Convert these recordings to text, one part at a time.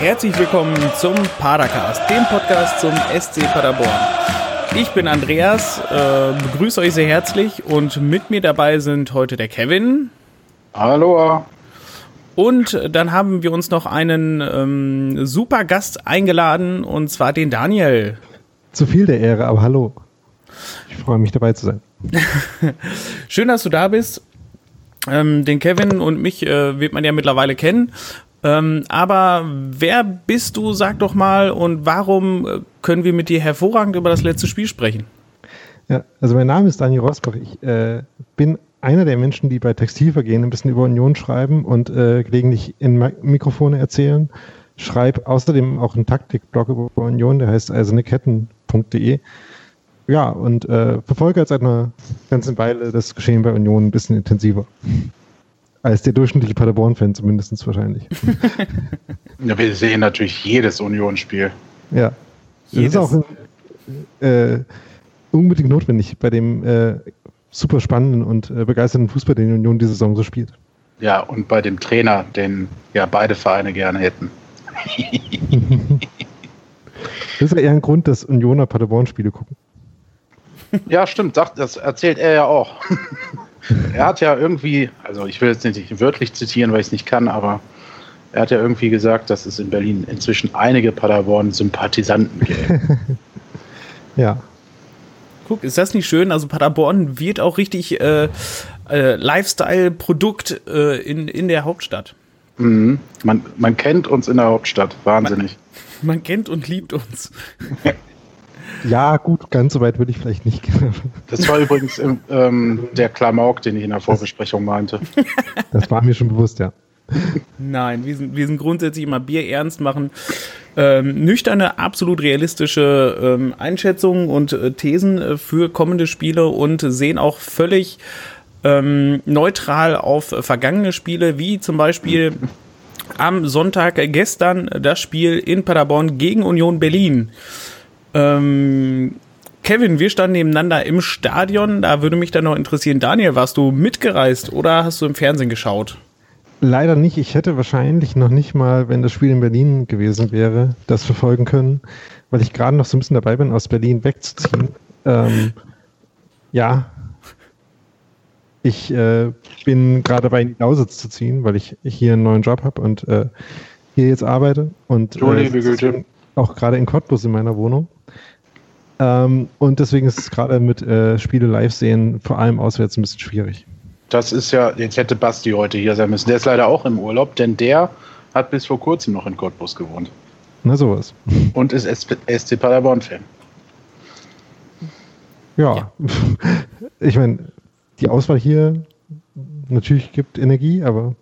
herzlich willkommen zum Padercast, dem Podcast zum SC Paderborn. Ich bin Andreas, äh, begrüße euch sehr herzlich und mit mir dabei sind heute der Kevin. Hallo. Und dann haben wir uns noch einen ähm, super Gast eingeladen und zwar den Daniel. Zu viel der Ehre, aber hallo. Ich freue mich dabei zu sein. Schön, dass du da bist. Ähm, den Kevin und mich äh, wird man ja mittlerweile kennen. Ähm, aber wer bist du, sag doch mal, und warum äh, können wir mit dir hervorragend über das letzte Spiel sprechen? Ja, also mein Name ist Daniel Rosbach. Ich äh, bin einer der Menschen, die bei Textilvergehen ein bisschen über Union schreiben und äh, gelegentlich in Mikrofone erzählen. Schreibe außerdem auch einen Taktikblog über Union, der heißt eiserneketten.de. Ja, und äh, verfolge jetzt seit einer ganzen Weile das Geschehen bei Union ein bisschen intensiver. Als der durchschnittliche Paderborn-Fan zumindest wahrscheinlich. ja, wir sehen natürlich jedes Union-Spiel. Ja. Jedes. Das ist auch äh, unbedingt notwendig bei dem äh, super spannenden und äh, begeisternden Fußball, den Union diese Saison so spielt. Ja, und bei dem Trainer, den ja beide Vereine gerne hätten. das ist ja eher ein Grund, dass Unioner Paderborn-Spiele gucken. Ja, stimmt, das erzählt er ja auch. er hat ja irgendwie, also ich will jetzt nicht wörtlich zitieren, weil ich es nicht kann, aber er hat ja irgendwie gesagt, dass es in Berlin inzwischen einige Paderborn-Sympathisanten gibt. ja. Guck, ist das nicht schön? Also Paderborn wird auch richtig äh, äh, Lifestyle-Produkt äh, in, in der Hauptstadt. Mhm. Man, man kennt uns in der Hauptstadt, wahnsinnig. Man, man kennt und liebt uns. Ja, gut, ganz so weit würde ich vielleicht nicht gehen. Das war übrigens ähm, der Klamauk, den ich in der Vorbesprechung meinte. Das war mir schon bewusst, ja. Nein, wir sind, wir sind grundsätzlich immer Bier ernst machen. Ähm, nüchterne, absolut realistische ähm, Einschätzungen und äh, Thesen äh, für kommende Spiele und sehen auch völlig ähm, neutral auf vergangene Spiele, wie zum Beispiel am Sonntag gestern das Spiel in Paderborn gegen Union Berlin. Ähm, Kevin, wir standen nebeneinander im Stadion. Da würde mich dann noch interessieren, Daniel, warst du mitgereist oder hast du im Fernsehen geschaut? Leider nicht. Ich hätte wahrscheinlich noch nicht mal, wenn das Spiel in Berlin gewesen wäre, das verfolgen können, weil ich gerade noch so ein bisschen dabei bin, aus Berlin wegzuziehen. Ähm, ja, ich äh, bin gerade dabei, in die Lausitz zu ziehen, weil ich hier einen neuen Job habe und äh, hier jetzt arbeite und äh, auch gerade in Cottbus in meiner Wohnung. Ähm, und deswegen ist es gerade mit äh, Spiele live sehen, vor allem auswärts, ein bisschen schwierig. Das ist ja, jetzt hätte Basti heute hier sein müssen. Der ist leider auch im Urlaub, denn der hat bis vor kurzem noch in Cottbus gewohnt. Na sowas. Und ist SC Paderborn-Fan. Ja. ja. ich meine, die Auswahl hier natürlich gibt Energie, aber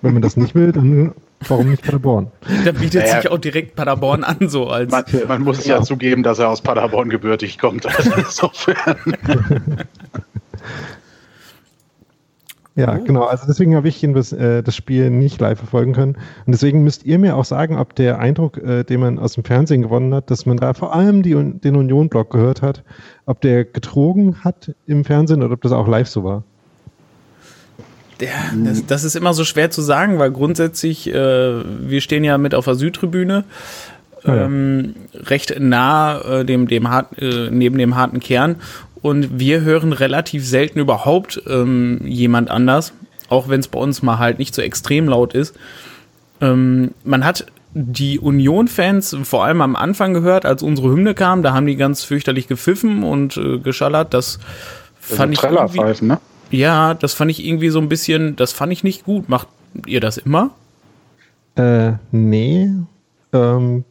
wenn man das nicht will, dann Warum nicht Paderborn? Da bietet naja, sich auch direkt Paderborn an, so als. Man, man muss ja. ja zugeben, dass er aus Paderborn gebürtig kommt. Also insofern. Ja, oh. genau. Also deswegen habe ich das, äh, das Spiel nicht live verfolgen können. Und deswegen müsst ihr mir auch sagen, ob der Eindruck, äh, den man aus dem Fernsehen gewonnen hat, dass man da vor allem die, den Union-Blog gehört hat, ob der getrogen hat im Fernsehen oder ob das auch live so war. Ja, das, das, ist immer so schwer zu sagen, weil grundsätzlich, äh, wir stehen ja mit auf der Südtribüne, ähm, ja. recht nah äh, dem, dem hart, äh, neben dem harten Kern. Und wir hören relativ selten überhaupt ähm, jemand anders, auch wenn es bei uns mal halt nicht so extrem laut ist. Ähm, man hat die Union-Fans vor allem am Anfang gehört, als unsere Hymne kam, da haben die ganz fürchterlich gepfiffen und äh, geschallert. Das, das fand ich. Irgendwie, ne? Ja, das fand ich irgendwie so ein bisschen, das fand ich nicht gut. Macht ihr das immer? Äh, nee. Ähm,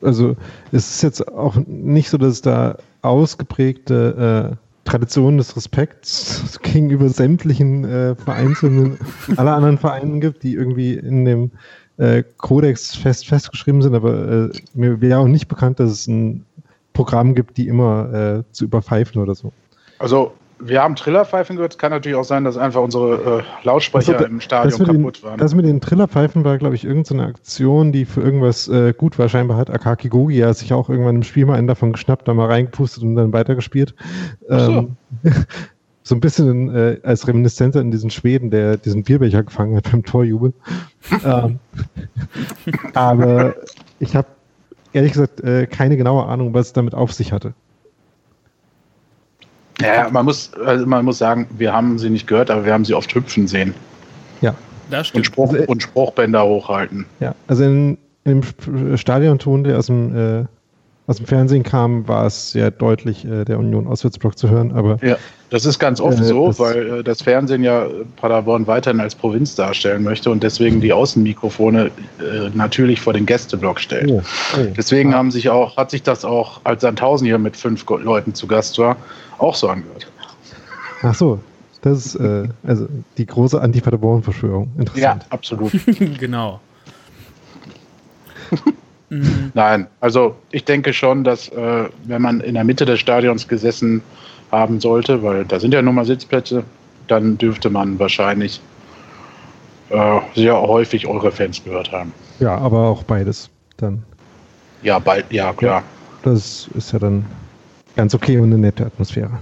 also es ist jetzt auch nicht so, dass es da ausgeprägte äh, Traditionen des Respekts gegenüber sämtlichen äh, vereinzelten, aller anderen Vereinen gibt, die irgendwie in dem äh, Kodex fest festgeschrieben sind, aber äh, mir wäre auch nicht bekannt, dass es ein Programm gibt, die immer äh, zu überpfeifen oder so. Also wir haben Trillerpfeifen gehört. Kann natürlich auch sein, dass einfach unsere äh, Lautsprecher also, im Stadion kaputt den, waren. Das mit den Trillerpfeifen war, glaube ich, irgendeine Aktion, die für irgendwas äh, gut war. Scheinbar hat Akaki Gogia sich auch irgendwann im Spiel mal einen davon geschnappt, da mal reingepustet und dann weitergespielt. Ähm, so. so ein bisschen äh, als Reminiszenz an diesen Schweden, der diesen Bierbecher gefangen hat beim Torjubel. ähm, aber ich habe ehrlich gesagt äh, keine genaue Ahnung, was es damit auf sich hatte. Ja, man muss, also man muss sagen, wir haben sie nicht gehört, aber wir haben sie oft hüpfen sehen. Ja. Das Und, stimmt. Spruch, Also, äh, und Spruchbänder hochhalten. Ja, also in, im Sp- Stadionton, der aus dem, äh, aus dem Fernsehen kam, war es sehr deutlich äh, der Union Auswärtsblock zu hören, aber Ja, das ist ganz oft Äh, so, das- weil äh, das Fernsehen ja Paderborn weiterhin als Provinz darstellen möchte und deswegen die Außenmikrofone äh, natürlich vor den Gästeblock stellt. oh, oh. Deswegen haben sich auch, hat sich das auch, als Sandhausen hier mit fünf Leuten zu Gast war, auch so angehört. Ach so, das ist äh, also die große Anti-Paderborn-Verschwörung. Ja, Interessant. absolut. genau. Nein, also ich denke schon, dass äh, wenn man in der Mitte des Stadions gesessen haben sollte, weil da sind ja nun mal Sitzplätze, dann dürfte man wahrscheinlich äh, sehr häufig eure Fans gehört haben. Ja, aber auch beides dann. Ja, bald, ja klar. Das ist ja dann ganz okay und eine nette Atmosphäre.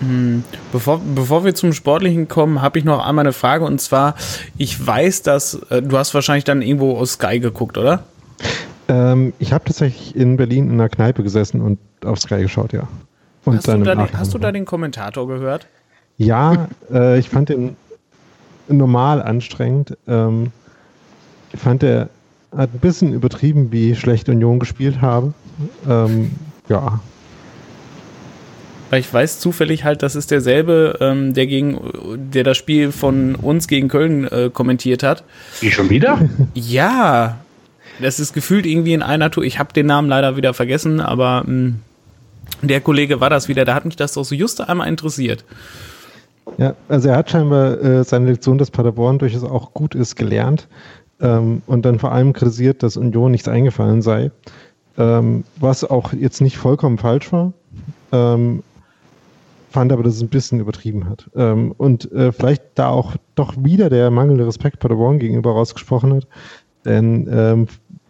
Hm, Bevor, bevor wir zum Sportlichen kommen, habe ich noch einmal eine Frage und zwar, ich weiß, dass äh, du hast wahrscheinlich dann irgendwo aus Sky geguckt, oder? Ähm, ich habe tatsächlich in Berlin in einer Kneipe gesessen und auf Sky geschaut, ja. Und Hast du, da den, hast du da den Kommentator gehört? Ja, äh, ich fand den normal anstrengend. Ähm, ich fand, er hat ein bisschen übertrieben, wie schlecht Union gespielt habe. Ähm, ja, Weil ich weiß zufällig halt, das ist derselbe, ähm, der gegen, der das Spiel von uns gegen Köln äh, kommentiert hat. Wie schon wieder? Ja, das ist gefühlt irgendwie in einer Tour. Ich habe den Namen leider wieder vergessen, aber mh, der Kollege war das wieder. Da hat mich das doch so just einmal interessiert. Ja, also er hat scheinbar äh, seine Lektion, dass Paderborn durchaus auch gut ist, gelernt ähm, und dann vor allem kritisiert, dass Union nichts eingefallen sei, ähm, was auch jetzt nicht vollkommen falsch war, ähm, fand aber, dass es ein bisschen übertrieben hat. Ähm, und äh, vielleicht da auch doch wieder der mangelnde Respekt Paderborn gegenüber rausgesprochen hat, denn ähm,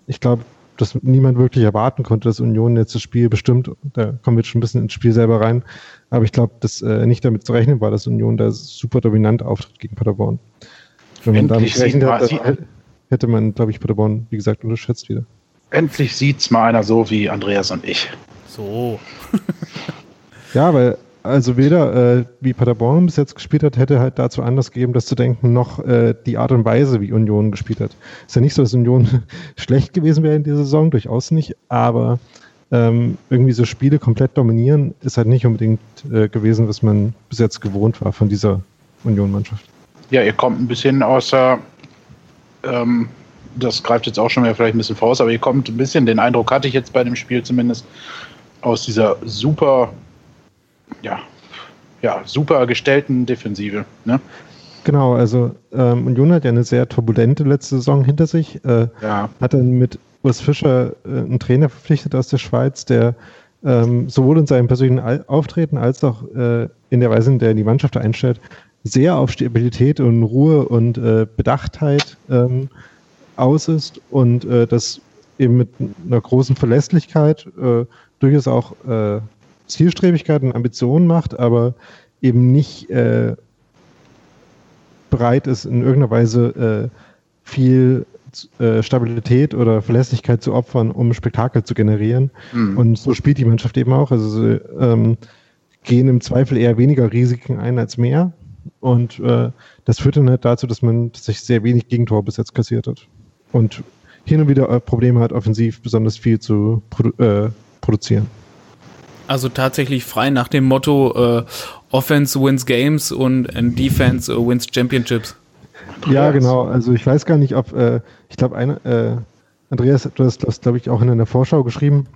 ich glaube, dass niemand wirklich erwarten konnte, dass Union jetzt das Spiel bestimmt, da kommen wir jetzt schon ein bisschen ins Spiel selber rein, aber ich glaube, dass äh, nicht damit zu rechnen war, dass Union da super dominant auftritt gegen Paderborn. Wenn man damit Endlich sieht gerechnet man- hat, sieht- hätte man, glaube ich, Paderborn, wie gesagt, unterschätzt wieder. Endlich sieht's mal einer so wie Andreas und ich. So. Ja, weil also weder äh, wie Paderborn bis jetzt gespielt hat, hätte halt dazu Anlass gegeben, das zu denken, noch äh, die Art und Weise, wie Union gespielt hat. Ist ja nicht so, dass Union schlecht gewesen wäre in dieser Saison, durchaus nicht, aber ähm, irgendwie so Spiele komplett dominieren ist halt nicht unbedingt äh, gewesen, was man bis jetzt gewohnt war von dieser Union-Mannschaft. Ja, ihr kommt ein bisschen aus der, ähm, das greift jetzt auch schon wieder vielleicht ein bisschen voraus, aber ihr kommt ein bisschen, den Eindruck hatte ich jetzt bei dem Spiel zumindest, aus dieser super, ja, ja, super gestellten Defensive. Ne? Genau, also ähm, Union hat ja eine sehr turbulente letzte Saison hinter sich. Äh, Ja, hat dann mit Urs Fischer äh, einen Trainer verpflichtet aus der Schweiz, der ähm, sowohl in seinem persönlichen Al Auftreten als auch äh, in der Weise, in der er die Mannschaft einstellt, sehr auf Stabilität und Ruhe und äh, Bedachtheit ähm, aus ist und äh, das eben mit einer großen Verlässlichkeit äh, durchaus auch äh, Zielstrebigkeit und Ambitionen macht, aber eben nicht äh, bereit ist, in irgendeiner Weise äh, viel äh, Stabilität oder Verlässlichkeit zu opfern, um Spektakel zu generieren. Mhm. Und so spielt die Mannschaft eben auch. Also sie ähm, gehen im Zweifel eher weniger Risiken ein als mehr. Und äh, das führt dann halt dazu, dass man tatsächlich sehr wenig Gegentor bis jetzt kassiert hat. Und hin und wieder äh, Probleme hat, offensiv besonders viel zu produ äh, produzieren. Also tatsächlich frei nach dem Motto äh, Offense wins Games und Defense äh, wins Championships. Ja, genau. Also ich weiß gar nicht, ob, äh, ich glaube, äh, Andreas, du hast das, glaube ich, auch in einer Vorschau geschrieben,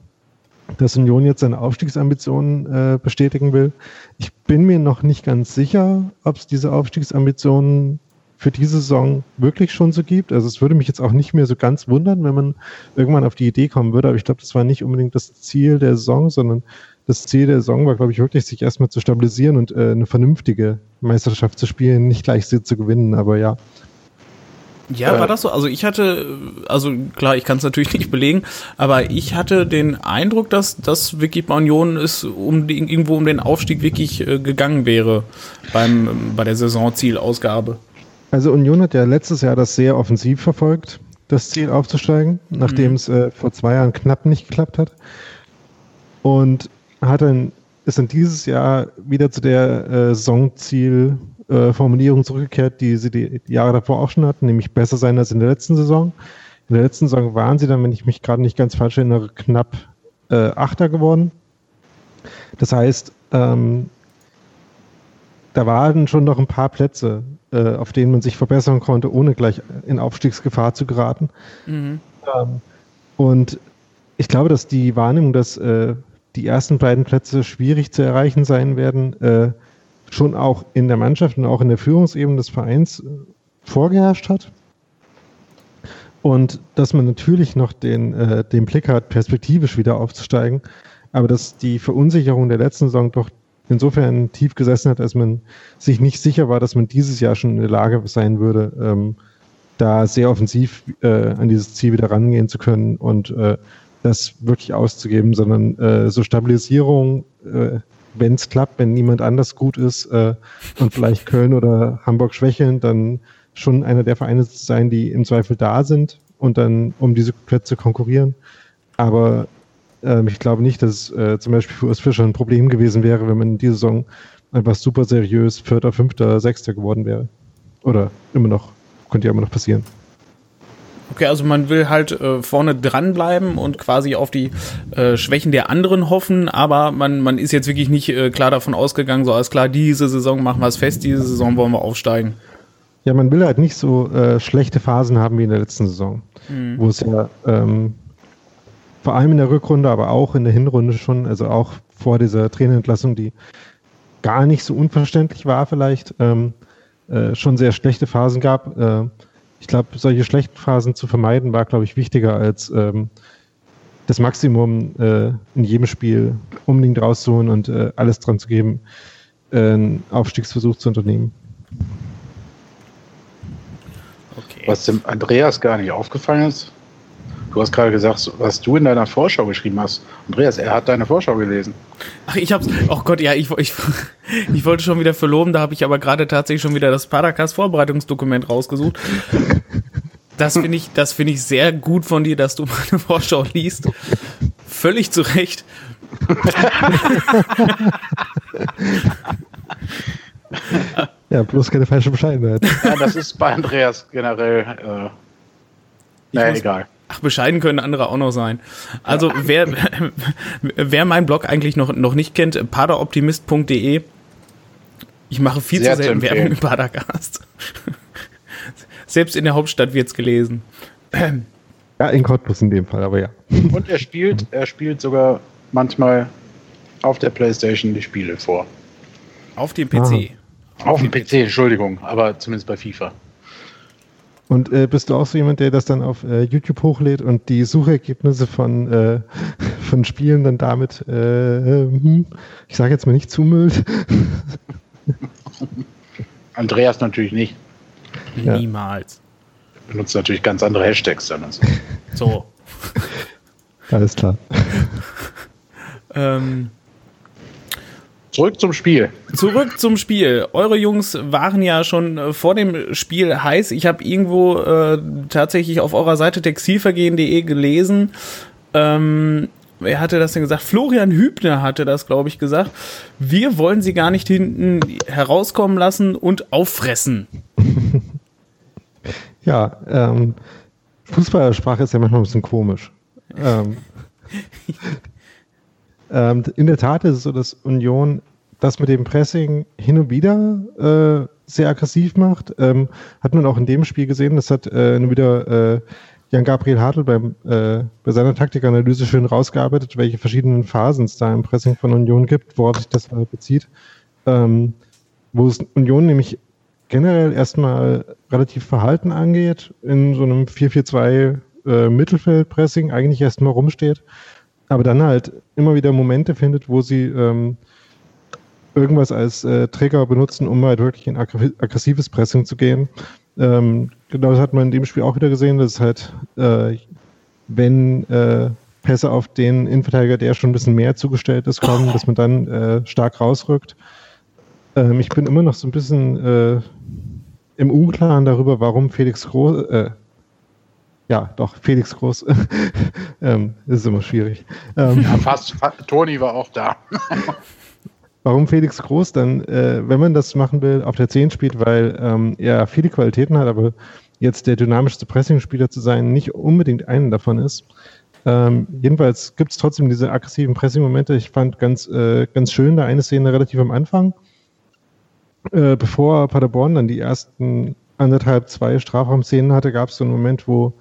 dass Union jetzt seine Aufstiegsambitionen äh, bestätigen will. Ich bin mir noch nicht ganz sicher, ob es diese Aufstiegsambitionen für diese Saison wirklich schon so gibt. Also es würde mich jetzt auch nicht mehr so ganz wundern, wenn man irgendwann auf die Idee kommen würde, aber ich glaube, das war nicht unbedingt das Ziel der Saison, sondern das Ziel der Saison war, glaube ich, wirklich, sich erstmal zu stabilisieren und äh, eine vernünftige Meisterschaft zu spielen, nicht gleich sie zu gewinnen, aber ja. Ja, war das so? Also ich hatte, also klar, ich kann es natürlich nicht belegen, aber ich hatte den Eindruck, dass das wirklich bei Union ist, um die, irgendwo um den Aufstieg wirklich äh, gegangen wäre beim bei der Saisonzielausgabe. Also Union hat ja letztes Jahr das sehr offensiv verfolgt das Ziel aufzusteigen, nachdem mhm. es äh, vor zwei Jahren knapp nicht geklappt hat. Und hat dann, ist dann dieses Jahr wieder zu der äh, Saisonzielformulierung äh, zurückgekehrt, die sie die Jahre davor auch schon hatten, nämlich besser sein als in der letzten Saison. In der letzten Saison waren sie dann, wenn ich mich gerade nicht ganz falsch erinnere, knapp äh, Achter geworden. Das heißt, ähm, da waren schon noch ein paar Plätze, äh, auf denen man sich verbessern konnte, ohne gleich in Aufstiegsgefahr zu geraten. Mhm. Ähm, und ich glaube, dass die Wahrnehmung, dass äh, die ersten beiden Plätze schwierig zu erreichen sein werden, äh, schon auch in der Mannschaft und auch in der Führungsebene des Vereins äh, vorgeherrscht hat. Und dass man natürlich noch den, äh, den Blick hat, perspektivisch wieder aufzusteigen, aber dass die Verunsicherung der letzten Saison doch insofern tief gesessen hat, als man sich nicht sicher war, dass man dieses Jahr schon in der Lage sein würde, ähm, da sehr offensiv äh, an dieses Ziel wieder rangehen zu können und äh, das wirklich auszugeben, sondern äh, so Stabilisierung, äh, wenn es klappt, wenn niemand anders gut ist äh, und vielleicht Köln oder Hamburg schwächeln, dann schon einer der Vereine zu sein, die im Zweifel da sind und dann um diese Plätze konkurrieren. Aber ähm, ich glaube nicht, dass es äh, zum Beispiel für Urs Fischer ein Problem gewesen wäre, wenn man in dieser Saison einfach super seriös Vierter, Fünfter, Sechster geworden wäre. Oder immer noch, könnte ja immer noch passieren. Okay, also man will halt äh, vorne dranbleiben und quasi auf die äh, Schwächen der anderen hoffen, aber man, man ist jetzt wirklich nicht äh, klar davon ausgegangen, so alles klar, diese Saison machen wir es fest, diese Saison wollen wir aufsteigen. Ja, man will halt nicht so äh, schlechte Phasen haben wie in der letzten Saison, mhm. wo es ja ähm, vor allem in der Rückrunde, aber auch in der Hinrunde schon, also auch vor dieser Trainerentlassung, die gar nicht so unverständlich war vielleicht, ähm, äh, schon sehr schlechte Phasen gab. Ich glaube, solche schlechten Phasen zu vermeiden, war, glaube ich, wichtiger als ähm, das Maximum äh, in jedem Spiel unbedingt rauszuholen und äh, alles dran zu geben, äh, einen Aufstiegsversuch zu unternehmen. Okay. Was dem Andreas gar nicht aufgefallen ist, Du hast gerade gesagt, was du in deiner Vorschau geschrieben hast. Andreas, er hat deine Vorschau gelesen. Ach, ich hab's. Oh Gott, ja, ich, ich, ich wollte schon wieder verloben, da habe ich aber gerade tatsächlich schon wieder das Padercast-Vorbereitungsdokument rausgesucht. Das finde ich, das finde ich sehr gut von dir, dass du meine Vorschau liest. Völlig zu Recht. ja, bloß keine falsche Bescheidenheit. Ja, das ist bei Andreas generell. Äh, naja, egal. Ach, bescheiden können andere auch noch sein. Also ja. wer, wer meinen Blog eigentlich noch, noch nicht kennt, paderoptimist.de. Ich mache viel Sehr zu selten Werbung im Padercast. Selbst in der Hauptstadt wird es gelesen. Ja, in Cottbus in dem Fall, aber ja. Und er spielt, er spielt sogar manchmal auf der Playstation die Spiele vor. Auf dem PC. Aha. Auf dem PC, Entschuldigung, aber zumindest bei FIFA. Und äh, bist du auch so jemand, der das dann auf äh, YouTube hochlädt und die Suchergebnisse von, äh, von Spielen dann damit, äh, hm, ich sage jetzt mal nicht zumüllt? Andreas natürlich nicht. Ja. Niemals. Benutzt natürlich ganz andere Hashtags dann. So. so. Alles klar. ähm, Zurück zum Spiel. Zurück zum Spiel. Eure Jungs waren ja schon äh, vor dem Spiel heiß. Ich habe irgendwo äh, tatsächlich auf eurer Seite textilvergehen.de gelesen. Ähm, wer hatte das denn gesagt? Florian Hübner hatte das, glaube ich, gesagt. Wir wollen sie gar nicht hinten herauskommen lassen und auffressen. Ja, ähm, Fußballersprache ist ja manchmal ein bisschen komisch. Ähm, Ähm, in der Tat ist es so, dass Union das mit dem Pressing hin und wieder äh, sehr aggressiv macht. Ähm, hat man auch in dem Spiel gesehen. Das hat äh, wieder äh, Jan-Gabriel Hartl beim, äh, bei seiner Taktikanalyse schön rausgearbeitet, welche verschiedenen Phasen es da im Pressing von Union gibt, worauf sich das bezieht. Ähm, wo es Union nämlich generell erstmal relativ verhalten angeht, in so einem 4-4-2 äh, Mittelfeldpressing eigentlich erstmal rumsteht aber dann halt immer wieder Momente findet, wo sie ähm, irgendwas als äh, Trigger benutzen, um halt wirklich in aggressives Pressing zu gehen. Ähm, genau das hat man in dem Spiel auch wieder gesehen, dass halt, äh, wenn äh, Pässe auf den Innenverteidiger, der schon ein bisschen mehr zugestellt ist, kommen, dass man dann äh, stark rausrückt. Ähm, ich bin immer noch so ein bisschen äh, im Unklaren darüber, warum Felix Groß, äh, ja, doch, Felix Groß. ähm, ist immer schwierig. Ähm, ja, fast, Toni war auch da. warum Felix Groß dann, äh, wenn man das machen will, auf der 10 spielt, weil ähm, er viele Qualitäten hat, aber jetzt der dynamischste Pressing-Spieler zu sein, nicht unbedingt einen davon ist. Ähm, jedenfalls gibt es trotzdem diese aggressiven Pressing-Momente. Ich fand ganz, äh, ganz schön da eine Szene relativ am Anfang, äh, bevor Paderborn dann die ersten anderthalb, zwei Strafraumszenen hatte, gab es so einen Moment, wo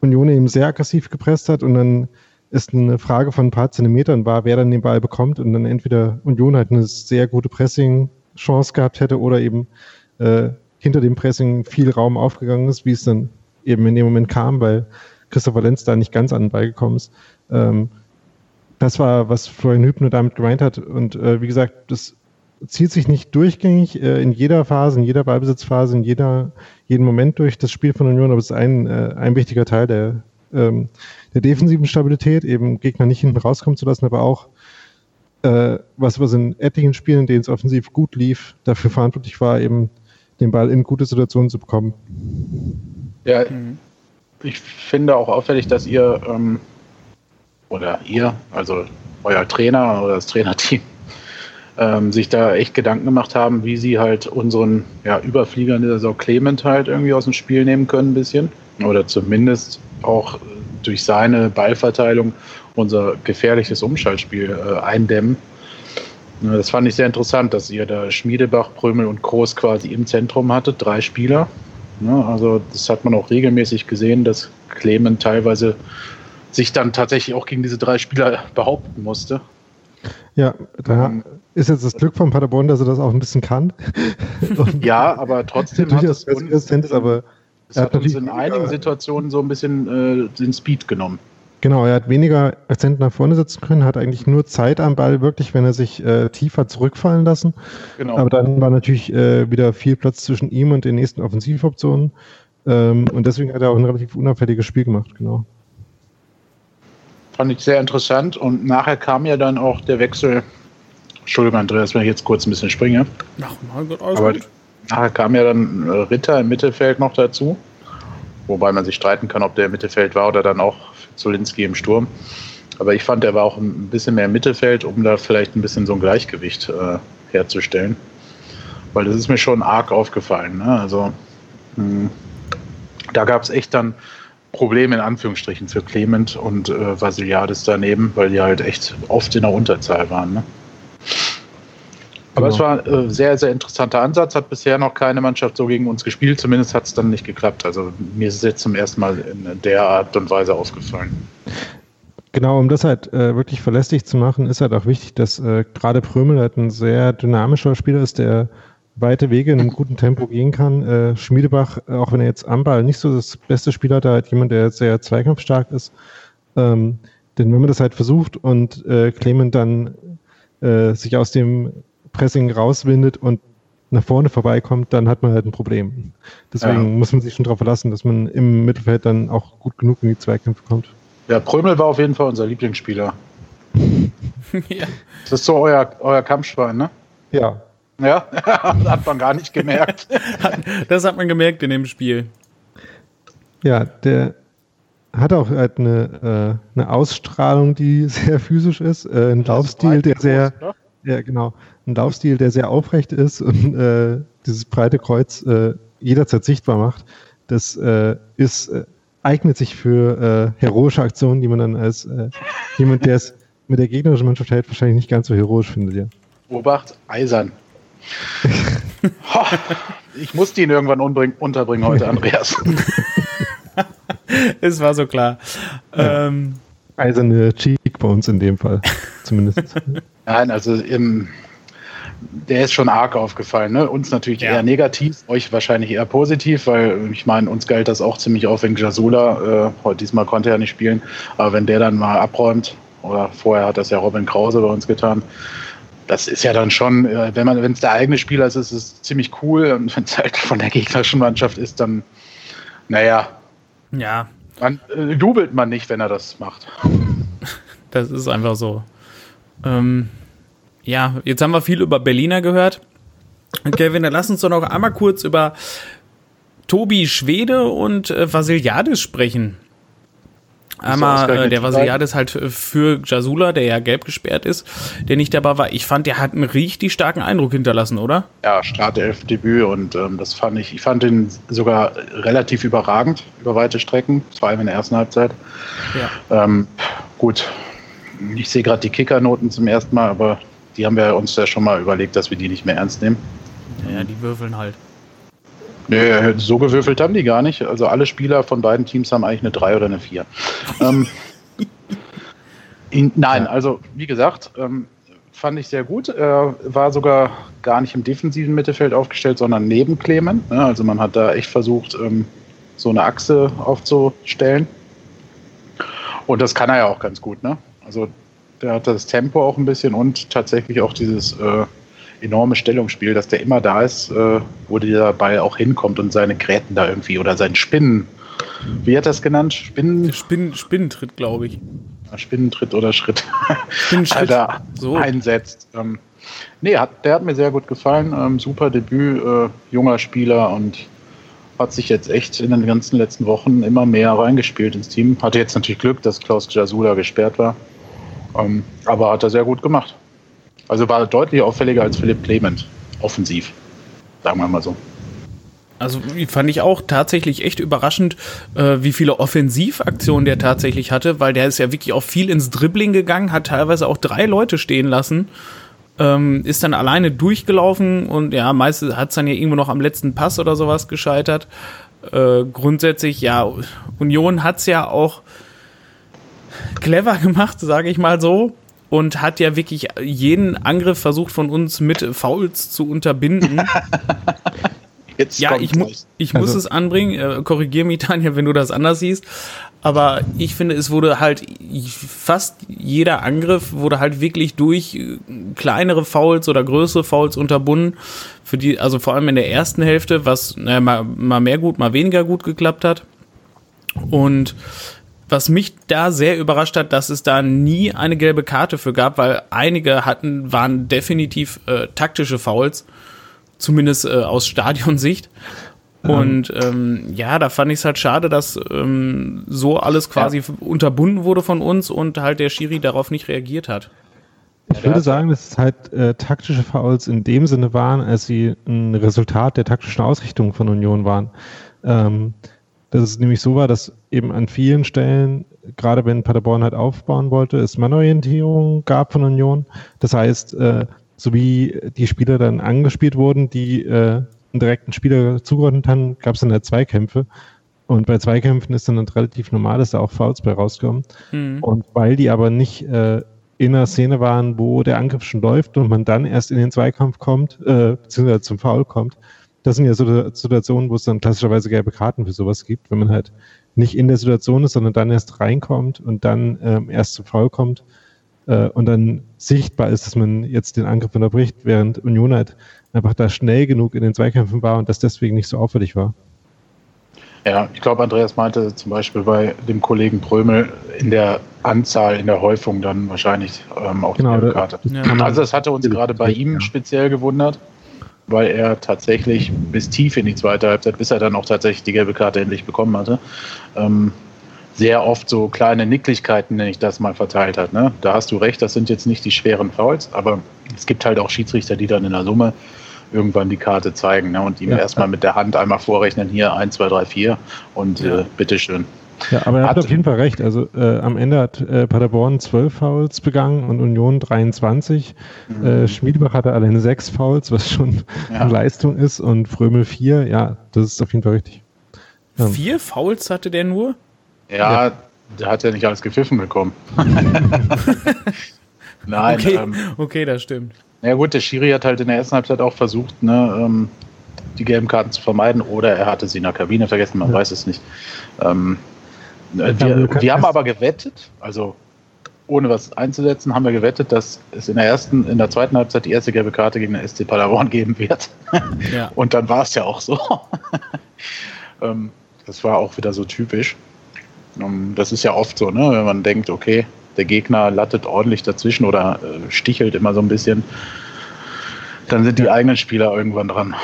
Union eben sehr aggressiv gepresst hat und dann ist eine Frage von ein paar Zentimetern war, wer dann den Ball bekommt und dann entweder Union halt eine sehr gute Pressing-Chance gehabt hätte oder eben äh, hinter dem Pressing viel Raum aufgegangen ist, wie es dann eben in dem Moment kam, weil Christopher Lenz da nicht ganz an den Ball gekommen ist. Ähm, das war, was Florian Hübner damit gemeint hat. Und äh, wie gesagt, das zieht sich nicht durchgängig äh, in jeder Phase, in jeder Ballbesitzphase, in jeder, jeden Moment durch das Spiel von Union, aber es ist ein, äh, ein wichtiger Teil der, ähm, der defensiven Stabilität, eben Gegner nicht hinten rauskommen zu lassen, aber auch äh, was, was in etlichen Spielen, in denen es offensiv gut lief, dafür verantwortlich war, eben den Ball in gute Situationen zu bekommen. Ja, mhm. ich finde auch auffällig, dass ihr ähm, oder ihr, also euer Trainer oder das Trainerteam, ähm, sich da echt Gedanken gemacht haben, wie sie halt unseren ja, Überflieger in dieser Saison Clement halt irgendwie aus dem Spiel nehmen können, ein bisschen. Oder zumindest auch durch seine Ballverteilung unser gefährliches Umschaltspiel äh, eindämmen. Das fand ich sehr interessant, dass ihr da Schmiedebach, Prömel und Groß quasi im Zentrum hattet, drei Spieler. Also das hat man auch regelmäßig gesehen, dass Clement teilweise sich dann tatsächlich auch gegen diese drei Spieler behaupten musste. Ja, da ähm, ist jetzt das Glück von Paderborn, dass er das auch ein bisschen kann. ja, aber trotzdem hat es uns, ist, aber es hat uns in einigen Situationen so ein bisschen äh, den Speed genommen. Genau, er hat weniger Akzent nach vorne setzen können, hat eigentlich nur Zeit am Ball, wirklich, wenn er sich äh, tiefer zurückfallen lassen. Genau. Aber dann war natürlich äh, wieder viel Platz zwischen ihm und den nächsten Offensivoptionen. Ähm, und deswegen hat er auch ein relativ unauffälliges Spiel gemacht, genau. Fand ich sehr interessant. Und nachher kam ja dann auch der Wechsel. Entschuldigung, Andreas, wenn ich jetzt kurz ein bisschen springe. Ach, mein Gott, alles Aber gut. nachher kam ja dann äh, Ritter im Mittelfeld noch dazu. Wobei man sich streiten kann, ob der im Mittelfeld war oder dann auch Zolinski im Sturm. Aber ich fand, er war auch ein bisschen mehr im Mittelfeld, um da vielleicht ein bisschen so ein Gleichgewicht äh, herzustellen. Weil das ist mir schon arg aufgefallen. Ne? Also mh, hm, da gab es echt dann Problem in Anführungsstrichen für Clement und äh, Vasiliadis daneben, weil die halt echt oft in der Unterzahl waren. Ne? Aber genau. es war ein äh, sehr, sehr interessanter Ansatz. Hat bisher noch keine Mannschaft so gegen uns gespielt. Zumindest hat es dann nicht geklappt. Also mir ist es jetzt zum ersten Mal in der Art und Weise aufgefallen. Genau, um das halt äh, wirklich verlässlich zu machen, ist halt auch wichtig, dass äh, gerade Prömel halt ein sehr dynamischer Spieler ist, der weite Wege in einem guten Tempo gehen kann. Äh, Schmiedebach, äh, auch wenn er jetzt am Ball nicht so das beste Spieler hat, halt jemand, der sehr zweikampfstark ist. Ähm, denn wenn man das halt versucht und äh, Clement dann äh, sich aus dem Pressing rauswindet und nach vorne vorbeikommt, dann hat man halt ein Problem. Deswegen ja. muss man sich schon darauf verlassen, dass man im Mittelfeld dann auch gut genug in die Zweikämpfe kommt. Ja, Prömel war auf jeden Fall unser Lieblingsspieler. ja. Das ist so euer, euer Kampfschwein, ne? Ja, ja, hat man gar nicht gemerkt. das hat man gemerkt in dem Spiel. Ja, der hat auch halt eine, äh, eine Ausstrahlung, die sehr physisch ist, äh, ein Laufstil, der sehr, ja genau, ein Laufstil, der sehr aufrecht ist und äh, dieses breite Kreuz äh, jederzeit sichtbar macht. Das äh, ist äh, eignet sich für äh, heroische Aktionen, die man dann als äh, jemand, der es mit der gegnerischen Mannschaft hält, wahrscheinlich nicht ganz so heroisch findet, ja. Obacht, eisern ich musste ihn irgendwann unterbringen heute, Andreas. es war so klar. Ja. Ähm, Eiserne Cheekbones in dem Fall, zumindest. Nein, also im, der ist schon arg aufgefallen. Ne? Uns natürlich ja. eher negativ, euch wahrscheinlich eher positiv, weil ich meine, uns galt das auch ziemlich auf wegen Jasula. Äh, diesmal konnte er nicht spielen, aber wenn der dann mal abräumt, oder vorher hat das ja Robin Krause bei uns getan, das ist ja dann schon, äh, wenn man, wenn es der eigene Spieler ist, ist es ziemlich cool. Und wenn es halt von der gegnerischen Mannschaft ist, dann, naja. Ja. Dann äh, jubelt man nicht, wenn er das macht. Das ist einfach so. Ähm, ja, jetzt haben wir viel über Berliner gehört. Kevin, dann lass uns doch noch einmal kurz über Tobi Schwede und äh, Vasiliadis sprechen. Einmal äh, der Vasiliades halt für Jasula, der ja gelb gesperrt ist, der nicht dabei war. Ich fand, der hat einen richtig starken Eindruck hinterlassen, oder? Ja, Startelf-Debüt und ähm, das fand ich, ich fand ihn sogar relativ überragend über weite Strecken, vor allem in der ersten Halbzeit. Ja. Ähm, gut, ich sehe gerade die Kickernoten zum ersten Mal, aber die haben wir uns ja schon mal überlegt, dass wir die nicht mehr ernst nehmen. Ja, die würfeln halt. Nee, so gewürfelt haben die gar nicht. Also alle Spieler von beiden Teams haben eigentlich eine 3 oder eine 4. ähm, ihn, nein, also wie gesagt, ähm, fand ich sehr gut. Er war sogar gar nicht im defensiven Mittelfeld aufgestellt, sondern neben Clemen. Ja, also man hat da echt versucht, ähm, so eine Achse aufzustellen. Und das kann er ja auch ganz gut. Ne? Also der hat das Tempo auch ein bisschen und tatsächlich auch dieses äh, enorme Stellungsspiel, dass der immer da ist, äh, wo der Ball auch hinkommt und seine Gräten da irgendwie oder sein Spinnen. Wie hat er das genannt? Spinnen? Spinn, Spinnentritt, glaube ich. Spinnentritt oder Schritt. Spinnenschritt. Alter, so. einsetzt. Ähm, nee, hat, der hat mir sehr gut gefallen. Ähm, super Debüt, äh, junger Spieler und hat sich jetzt echt in den ganzen letzten Wochen immer mehr reingespielt ins Team. Hatte jetzt natürlich Glück, dass Klaus Jasula gesperrt war. Ähm, aber hat er sehr gut gemacht. Also war deutlich auffälliger als Philipp Clement, offensiv. Sagen wir mal so. Also fand ich auch tatsächlich echt überraschend, äh, wie viele Offensivaktionen der tatsächlich hatte, weil der ist ja wirklich auch viel ins Dribbling gegangen, hat teilweise auch drei Leute stehen lassen, ähm, ist dann alleine durchgelaufen und ja, meistens hat es dann ja irgendwo noch am letzten Pass oder sowas gescheitert. Äh, grundsätzlich, ja, Union hat es ja auch clever gemacht, sage ich mal so und hat ja wirklich jeden Angriff versucht von uns mit Fouls zu unterbinden. Jetzt ja, ich, mu ich muss also. es anbringen. Äh, Korrigier mich, Tanja, wenn du das anders siehst. Aber ich finde, es wurde halt fast jeder Angriff wurde halt wirklich durch kleinere Fouls oder größere Fouls unterbunden. Für die, also vor allem in der ersten Hälfte, was naja, mal, mal mehr gut, mal weniger gut geklappt hat. Und was mich da sehr überrascht hat, dass es da nie eine gelbe Karte für gab, weil einige hatten, waren definitiv äh, taktische Fouls, zumindest äh, aus Stadionsicht. Und ähm, ja, da fand ich es halt schade, dass ähm, so alles quasi ja. unterbunden wurde von uns und halt der Schiri darauf nicht reagiert hat. Ich würde sagen, dass es halt äh, taktische Fouls in dem Sinne waren, als sie ein Resultat der taktischen Ausrichtung von Union waren. Ähm, dass es nämlich so war, dass eben an vielen Stellen, gerade wenn Paderborn halt aufbauen wollte, es Mannorientierung gab von Union. Das heißt, äh, so wie die Spieler dann angespielt wurden, die äh, einen direkten Spieler zugeordnet haben, gab es dann halt Zweikämpfe. Und bei Zweikämpfen ist dann halt relativ normal, dass da auch Fouls bei rauskommen. Mhm. Und weil die aber nicht äh, in einer Szene waren, wo der Angriff schon läuft und man dann erst in den Zweikampf kommt, äh, beziehungsweise zum Foul kommt, das sind ja so Situationen, wo es dann klassischerweise gelbe Karten für sowas gibt, wenn man halt nicht in der Situation ist, sondern dann erst reinkommt und dann ähm, erst zu Foul kommt äh, und dann sichtbar ist, dass man jetzt den Angriff unterbricht, während Union halt einfach da schnell genug in den Zweikämpfen war und das deswegen nicht so auffällig war. Ja, ich glaube, Andreas meinte zum Beispiel bei dem Kollegen Prömel in der Anzahl, in der Häufung dann wahrscheinlich ähm, auch genau, die Karte. Ja. Also das hatte uns gerade bei ihm speziell gewundert weil er tatsächlich bis tief in die zweite Halbzeit, bis er dann auch tatsächlich die gelbe Karte endlich bekommen hatte, ähm, sehr oft so kleine Nicklichkeiten, nenne ich das mal, verteilt hat. Ne? Da hast du recht, das sind jetzt nicht die schweren Fouls, aber es gibt halt auch Schiedsrichter, die dann in der Summe irgendwann die Karte zeigen ne? und ihm ja, erstmal mit der Hand einmal vorrechnen, hier 1, 2, 3, 4 und ja. äh, bitteschön. Ja, aber er hat, hat auf jeden Fall recht. Also äh, am Ende hat äh, Paderborn 12 Fouls begangen und Union 23. Mhm. Äh, Schmiedebach hatte alleine 6 Fouls, was schon ja. eine Leistung ist, und Frömel 4. Ja, das ist auf jeden Fall richtig. Ja. Vier Fouls hatte der nur? Ja, ja. der hat ja nicht alles gepfiffen bekommen. Nein. Okay, ähm, okay, das stimmt. Na ja, gut, der Schiri hat halt in der ersten Halbzeit auch versucht, ne, ähm, die gelben Karten zu vermeiden oder er hatte sie in der Kabine vergessen, man weiß es nicht. Ähm, äh, wir, wir haben aber gewettet, also ohne was einzusetzen, haben wir gewettet, dass es in der ersten, in der zweiten Halbzeit die erste gelbe Karte gegen den SC Paderborn geben wird. Ja. Und dann war es ja auch so. Ähm, das war auch wieder so typisch. Ähm, das ist ja oft so, ne? wenn man denkt, okay, der Gegner lattet ordentlich dazwischen oder äh, stichelt immer so ein bisschen, dann sind die eigenen Spieler irgendwann dran.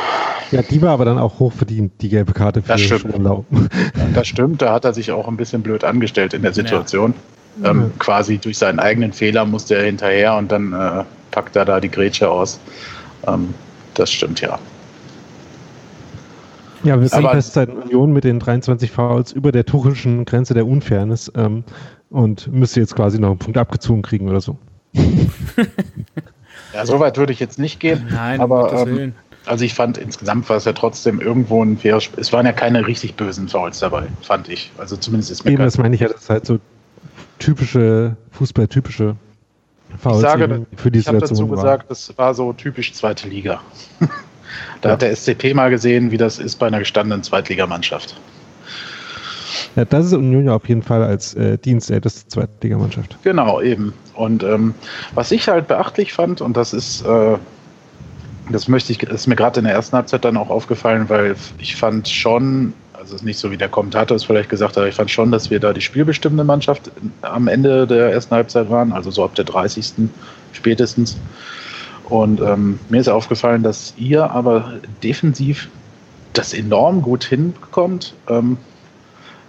Ja, die war aber dann auch hochverdient, die gelbe Karte für das stimmt. Schonlau. Das stimmt, da hat er sich auch ein bisschen blöd angestellt in der Situation. Ja. Ähm, ja. Quasi durch seinen eigenen Fehler musste er hinterher und dann äh, packt er da die Grätsche aus. Ähm, das stimmt ja. Ja, wir sind fest seit Union mit den 23 Fouls über der tuchischen Grenze der Unfairness ähm, und müsste jetzt quasi noch einen Punkt abgezogen kriegen oder so. ja, so weit würde ich jetzt nicht gehen. Nein, aber ähm, also ich fand insgesamt war es ja trotzdem irgendwo ein faires Spiel. Es waren ja keine richtig bösen Fouls dabei, fand ich. Also zumindest ist mir Eben, das meine ich ja, das ist halt so typische, Fußball-typische Fouls ich sage, für die ich habe dazu gesagt, das war so typisch zweite Liga. da ja. hat der SCP mal gesehen, wie das ist bei einer gestandenen Zweitligamannschaft. Ja, das ist Union ja auf jeden Fall als äh, dienstälteste Zweitligamannschaft. Genau, eben. Und ähm, was ich halt beachtlich fand, und das ist, äh, das möchte ich, ist mir gerade in der ersten Halbzeit dann auch aufgefallen, weil ich fand schon, also es ist nicht so wie der Kommentator es vielleicht gesagt hat, ich fand schon, dass wir da die spielbestimmende Mannschaft am Ende der ersten Halbzeit waren, also so ab der 30. spätestens. Und ähm, mir ist aufgefallen, dass ihr aber defensiv das enorm gut hinbekommt. Ähm,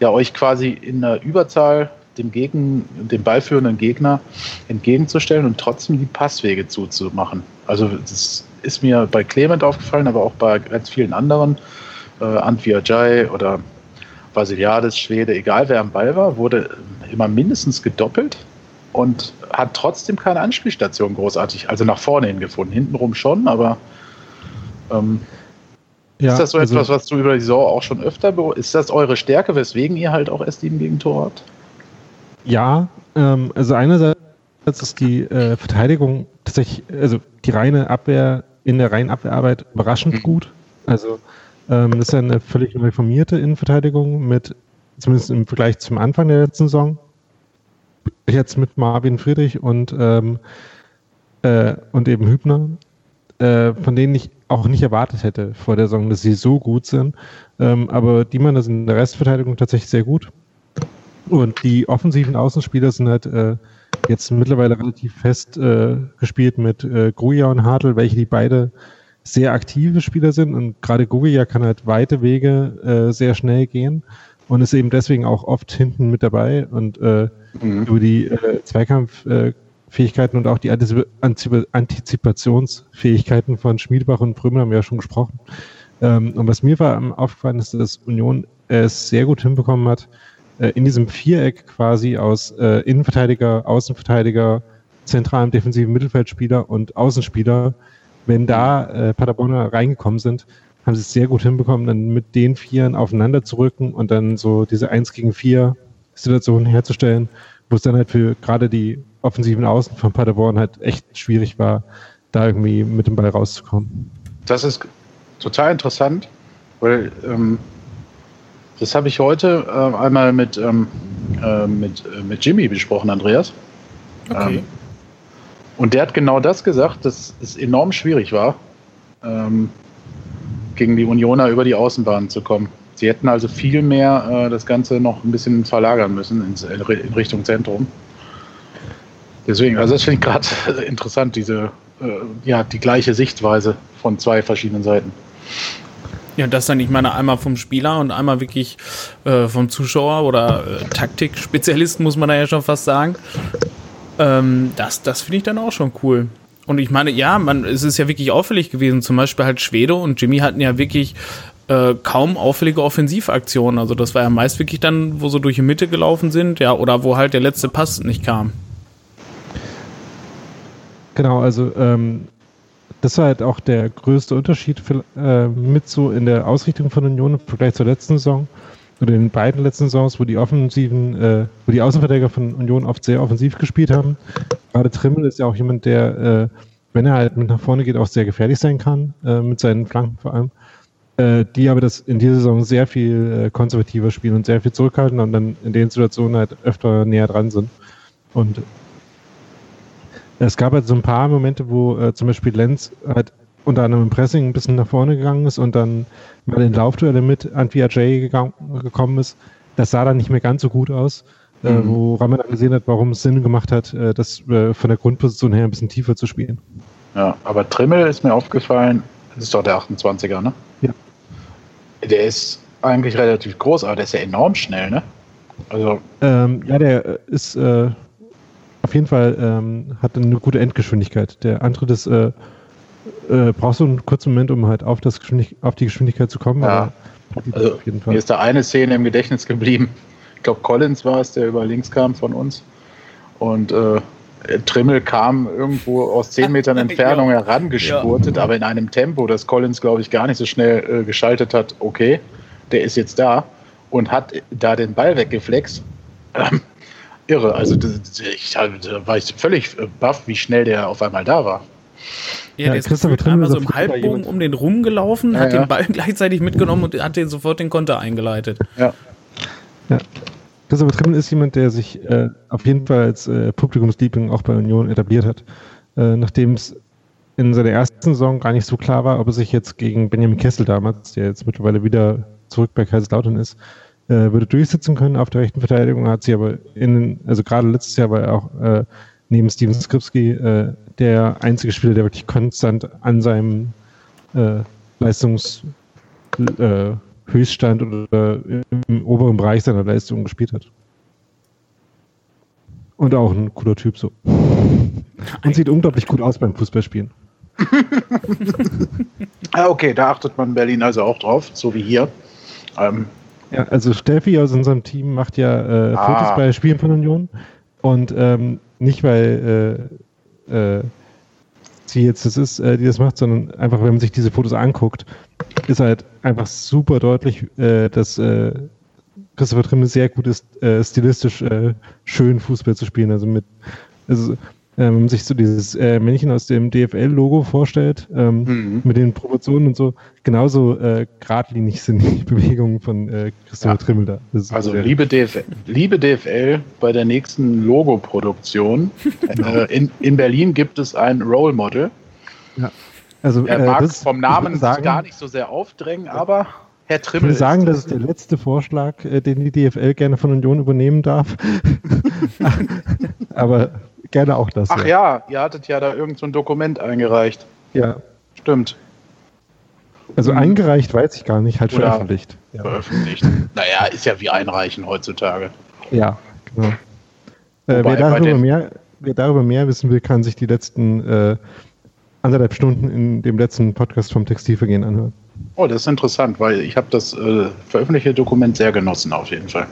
ja euch quasi in der Überzahl dem, Gegen, dem ballführenden Gegner entgegenzustellen und trotzdem die Passwege zuzumachen. Also das ist mir bei Clement aufgefallen, aber auch bei ganz vielen anderen, äh, Antwi Ajay oder Vasiliades, Schwede, egal wer am Ball war, wurde immer mindestens gedoppelt und hat trotzdem keine Anspielstation großartig, also nach vorne hin gefunden. Hintenrum schon, aber ähm, ja, ist das so also, etwas, was du über die Saison auch schon öfter Ist das eure Stärke, weswegen ihr halt auch erst 7 gegen Tor habt? Ja, ähm, also einerseits ist die äh, Verteidigung tatsächlich, also die reine Abwehr in der reinen Abwehrarbeit überraschend mhm. gut. Also ähm, das ist ja eine völlig reformierte Innenverteidigung mit, zumindest im Vergleich zum Anfang der letzten Saison. Jetzt mit Marvin Friedrich und, ähm, äh, und eben Hübner, äh, von denen ich auch nicht erwartet hätte vor der Saison, dass sie so gut sind. Ähm, aber die man das in der Restverteidigung tatsächlich sehr gut. Und die offensiven Außenspieler sind halt äh, jetzt mittlerweile relativ fest äh, gespielt mit äh, Gruja und Hartl, welche die beide sehr aktive Spieler sind. Und gerade Gruja kann halt weite Wege äh, sehr schnell gehen und ist eben deswegen auch oft hinten mit dabei. Und äh, mhm. über die äh, Zweikampf äh, Fähigkeiten und auch die Antizipationsfähigkeiten von Schmiedbach und Brümmer haben wir ja schon gesprochen. Ähm, und was mir war aufgefallen ist, dass Union es sehr gut hinbekommen hat, äh, in diesem Viereck quasi aus äh, Innenverteidiger, Außenverteidiger, zentralem defensiven Mittelfeldspieler und Außenspieler, wenn da äh, Paderborner reingekommen sind, haben sie es sehr gut hinbekommen, dann mit den Vieren aufeinander zu rücken und dann so diese Eins gegen vier Situation herzustellen, wo es dann halt für gerade die offensiven Außen von Paderborn halt echt schwierig war, da irgendwie mit dem Ball rauszukommen. Das ist total interessant, weil ähm, das habe ich heute äh, einmal mit, ähm, äh, mit, äh, mit Jimmy besprochen, Andreas. Okay. Ähm, und der hat genau das gesagt, dass es enorm schwierig war, ähm, gegen die Unioner über die Außenbahn zu kommen. Sie hätten also viel mehr äh, das Ganze noch ein bisschen verlagern müssen ins, in Richtung Zentrum. Deswegen, also das finde ich gerade interessant, diese, äh, ja, die gleiche Sichtweise von zwei verschiedenen Seiten. Ja, das dann, ich meine, einmal vom Spieler und einmal wirklich äh, vom Zuschauer oder äh, Taktik-Spezialist, muss man da ja schon fast sagen. Ähm, das das finde ich dann auch schon cool. Und ich meine, ja, man, es ist ja wirklich auffällig gewesen. Zum Beispiel halt Schwede und Jimmy hatten ja wirklich äh, kaum auffällige Offensivaktionen. Also das war ja meist wirklich dann, wo sie durch die Mitte gelaufen sind, ja, oder wo halt der letzte Pass nicht kam. Genau, also ähm, das war halt auch der größte Unterschied für, äh, mit so in der Ausrichtung von Union im Vergleich zur letzten Saison oder den beiden letzten Saisons, wo die offensiven, äh, wo die Außenverteidiger von Union oft sehr offensiv gespielt haben. Gerade Trimmel ist ja auch jemand, der, äh, wenn er halt mit nach vorne geht, auch sehr gefährlich sein kann, äh, mit seinen Flanken vor allem. Äh, die aber das in dieser Saison sehr viel äh, konservativer spielen und sehr viel zurückhalten und dann in den Situationen halt öfter näher dran sind. Und es gab halt so ein paar Momente, wo äh, zum Beispiel Lenz halt unter anderem im Pressing ein bisschen nach vorne gegangen ist und dann mal in Laufduelle mit Antwi Ajay gekommen ist. Das sah dann nicht mehr ganz so gut aus, äh, mhm. äh, wo Raman dann gesehen hat, warum es Sinn gemacht hat, äh, das äh, von der Grundposition her ein bisschen tiefer zu spielen. Ja, aber Trimmel ist mir aufgefallen, Das ist doch der 28er, ne? Ja. Der ist eigentlich relativ groß, aber der ist ja enorm schnell, ne? Also. Ähm, ja, der ist äh, auf jeden Fall ähm, hat eine gute Endgeschwindigkeit. Der andere, das äh, äh, brauchst du einen kurzen Moment, um halt auf, das auf die Geschwindigkeit zu kommen. Ja. Also, mir ist da eine Szene im Gedächtnis geblieben. Ich glaube, Collins war es, der über links kam von uns. Und äh, Trimmel kam irgendwo aus 10 Metern Entfernung ja. herangespurtet, ja. aber in einem Tempo, das Collins, glaube ich, gar nicht so schnell äh, geschaltet hat. Okay, der ist jetzt da und hat da den Ball weggeflext. Ähm, irre. Also ich, da war ich völlig äh, baff, wie schnell der auf einmal da war. Ja, der ist gefühlt einmal so im Halbbogen um den rumgelaufen, ja, hat ja. den Ball gleichzeitig mitgenommen und hat den sofort den Konter eingeleitet. Ja. ja. Christopher Trimmel ist jemand, der sich äh, auf jeden Fall als äh, Publikumsliebling auch bei Union etabliert hat. Äh, Nachdem es in seiner ersten Saison gar nicht so klar war, ob er sich jetzt gegen Benjamin Kessel damals, der jetzt mittlerweile wieder zurück bei Kaiserslautern ist, äh, würde durchsetzen können auf der rechten Verteidigung, hat sie aber in, also gerade letztes Jahr war er auch äh, neben Steven Skripski äh, der einzige Spieler, der wirklich konstant an seinem äh, Leistungshöchststand äh, oder im oberen Bereich seiner Leistung gespielt hat. Und auch ein cooler Typ so. Und sieht unglaublich gut aus beim Fußballspielen. ah, okay, da achtet man in Berlin also auch drauf, so wie hier. Ähm, ja, also Steffi aus unserem Team macht ja äh, ah. Fotos bei Spielen von Union. Und ähm, nicht, weil äh, äh, sie jetzt das ist, äh, die das macht, sondern einfach, wenn man sich diese Fotos anguckt, ist halt einfach super deutlich, äh, dass äh, Christopher Trimmel sehr gut ist, stilistisch schön Fußball zu spielen. Also mit, also äh, wenn man sich so dieses äh, Männchen aus dem DFL-Logo vorstellt, ähm, mhm. mit den Proportionen und so, genauso äh, geradlinig sind die Bewegungen von äh, Christopher ja. Trimmel da. Also liebe DFL, liebe DFL, bei der nächsten Logo-Produktion äh, in, in Berlin gibt es ein Role Model. Ja. Also, er äh, mag das, vom Namen sagen, gar nicht so sehr aufdrängen, aber Herr Trimmel. Ich will sagen, das ist der letzte Vorschlag, äh, den die DFL gerne von Union übernehmen darf. aber gerne auch das. Ach ja, ihr hattet ja da irgend so ein Dokument eingereicht. Ja. Stimmt. Also hm. eingereicht weiß ich gar nicht, halt Oder veröffentlicht. Ja. Veröffentlicht. naja, ist ja wie einreichen heutzutage. Ja, genau. Äh, wer, darüber mehr, wer darüber mehr wissen will, kann sich die letzten äh, anderthalb Stunden in dem letzten Podcast vom Textilvergehen anhören. Oh, das ist interessant, weil ich habe das äh, veröffentlichte Dokument sehr genossen auf jeden Fall.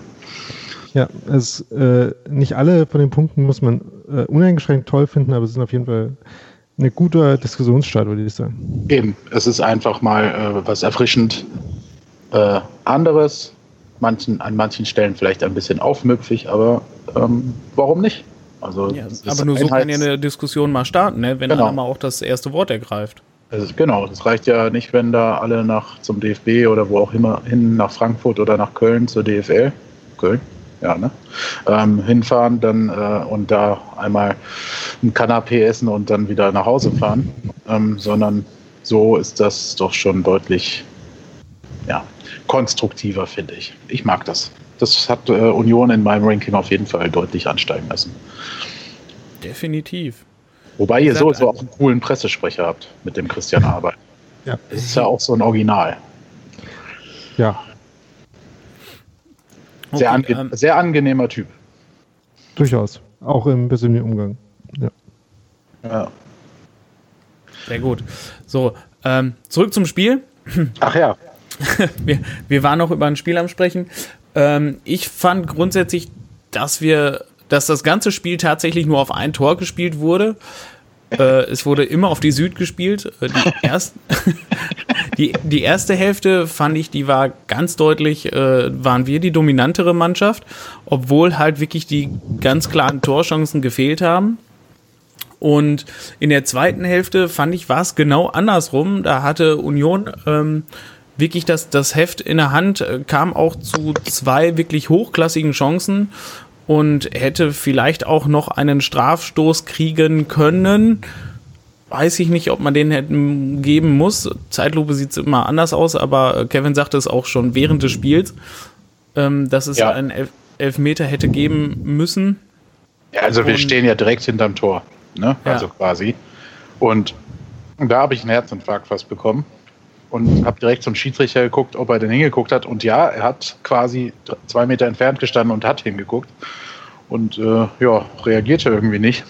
Ja, es, äh, nicht alle von den Punkten muss man äh, uneingeschränkt toll finden, aber es ist auf jeden Fall ein guter Diskussionsstart, würde ich sagen. Eben, es ist einfach mal äh, was erfrischend äh, anderes, manchen, an manchen Stellen vielleicht ein bisschen aufmüpfig, aber ähm, warum nicht? Also, ja, aber nur so kann ja eine Diskussion mal starten, ne? wenn genau. einer mal auch das erste Wort ergreift. Also, genau, das reicht ja nicht, wenn da alle nach zum DFB oder wo auch immer hin nach Frankfurt oder nach Köln zur DFL. Köln? Ja, ne? Ähm, hinfahren dann äh, und da einmal ein Kanapé essen und dann wieder nach Hause fahren, ähm, sondern so ist das doch schon deutlich ja, konstruktiver, finde ich. Ich mag das. Das hat äh, Union in meinem Ranking auf jeden Fall deutlich ansteigen lassen. Definitiv. Wobei ihr sowieso auch einen coolen Pressesprecher habt mit dem Christian Arbeit. Ja. Das ist ja auch so ein Original. Ja, sehr, ange ähm, sehr angenehmer Typ. Durchaus. Auch im persönlichen Umgang. Ja. ja. Sehr gut. So, ähm, zurück zum Spiel. Ach ja. wir, wir waren noch über ein Spiel am Sprechen. Ähm, ich fand grundsätzlich, dass wir, dass das ganze Spiel tatsächlich nur auf ein Tor gespielt wurde. Äh, es wurde immer auf die Süd gespielt. Äh, die, erst, die, die erste Hälfte fand ich, die war ganz deutlich, äh, waren wir die dominantere Mannschaft, obwohl halt wirklich die ganz klaren Torchancen gefehlt haben. Und in der zweiten Hälfte fand ich, war es genau andersrum. Da hatte Union ähm, wirklich das, das Heft in der Hand, äh, kam auch zu zwei wirklich hochklassigen Chancen und hätte vielleicht auch noch einen Strafstoß kriegen können. Weiß ich nicht, ob man den hätten geben muss. Zeitlupe sieht es immer anders aus, aber Kevin sagte es auch schon während des Spiels, ähm, dass es ja. einen Elf Elfmeter hätte geben müssen. Ja, also wir stehen ja direkt hinterm Tor, ne? Also ja. quasi. Und da habe ich einen Herzinfarkt fast bekommen. Und habe direkt zum Schiedsrichter geguckt, ob er denn hingeguckt hat. Und ja, er hat quasi zwei Meter entfernt gestanden und hat hingeguckt. Und äh, ja, reagierte irgendwie nicht.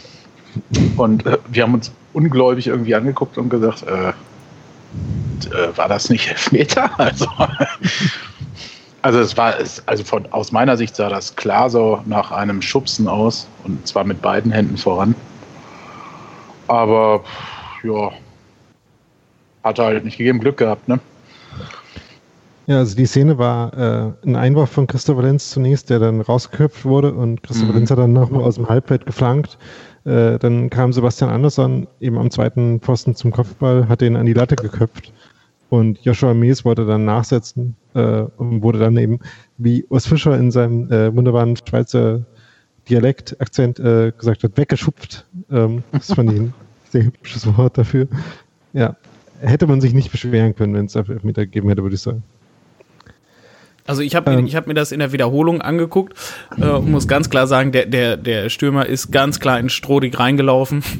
Und äh, wir haben uns ungläubig irgendwie angeguckt und gesagt, äh, äh war das nicht Elfmeter? Also, also es war, also von, aus meiner Sicht sah das klar so nach einem Schubsen aus und zwar mit beiden Händen voran. Aber ja, hat er halt nicht gegeben, Glück gehabt, ne? Ja, also die Szene war äh, ein Einwurf von Christopher Lenz zunächst, der dann rausgeköpft wurde und Christopher mhm. Lenz hat dann nochmal aus dem Halbfeld geflankt. Äh, dann kam Sebastian Andersson eben am zweiten Pfosten zum Kopfball, hat den an die Latte geköpft und Joshua Mees wollte dann nachsetzen äh, und wurde dann eben, wie Urs Fischer in seinem äh, wunderbaren Schweizer Dialekt-Akzent äh, gesagt hat, weggeschupft. Ähm, das fand ich ein sehr hübsches Wort dafür. Ja, hätte man sich nicht beschweren können, wenn es Elfmeter gegeben hätte, würde ich sagen. Also ich habe ähm, hab mir das in der Wiederholung angeguckt äh, und muss ganz klar sagen, der, der, der Stürmer ist ganz klar in Strodig reingelaufen.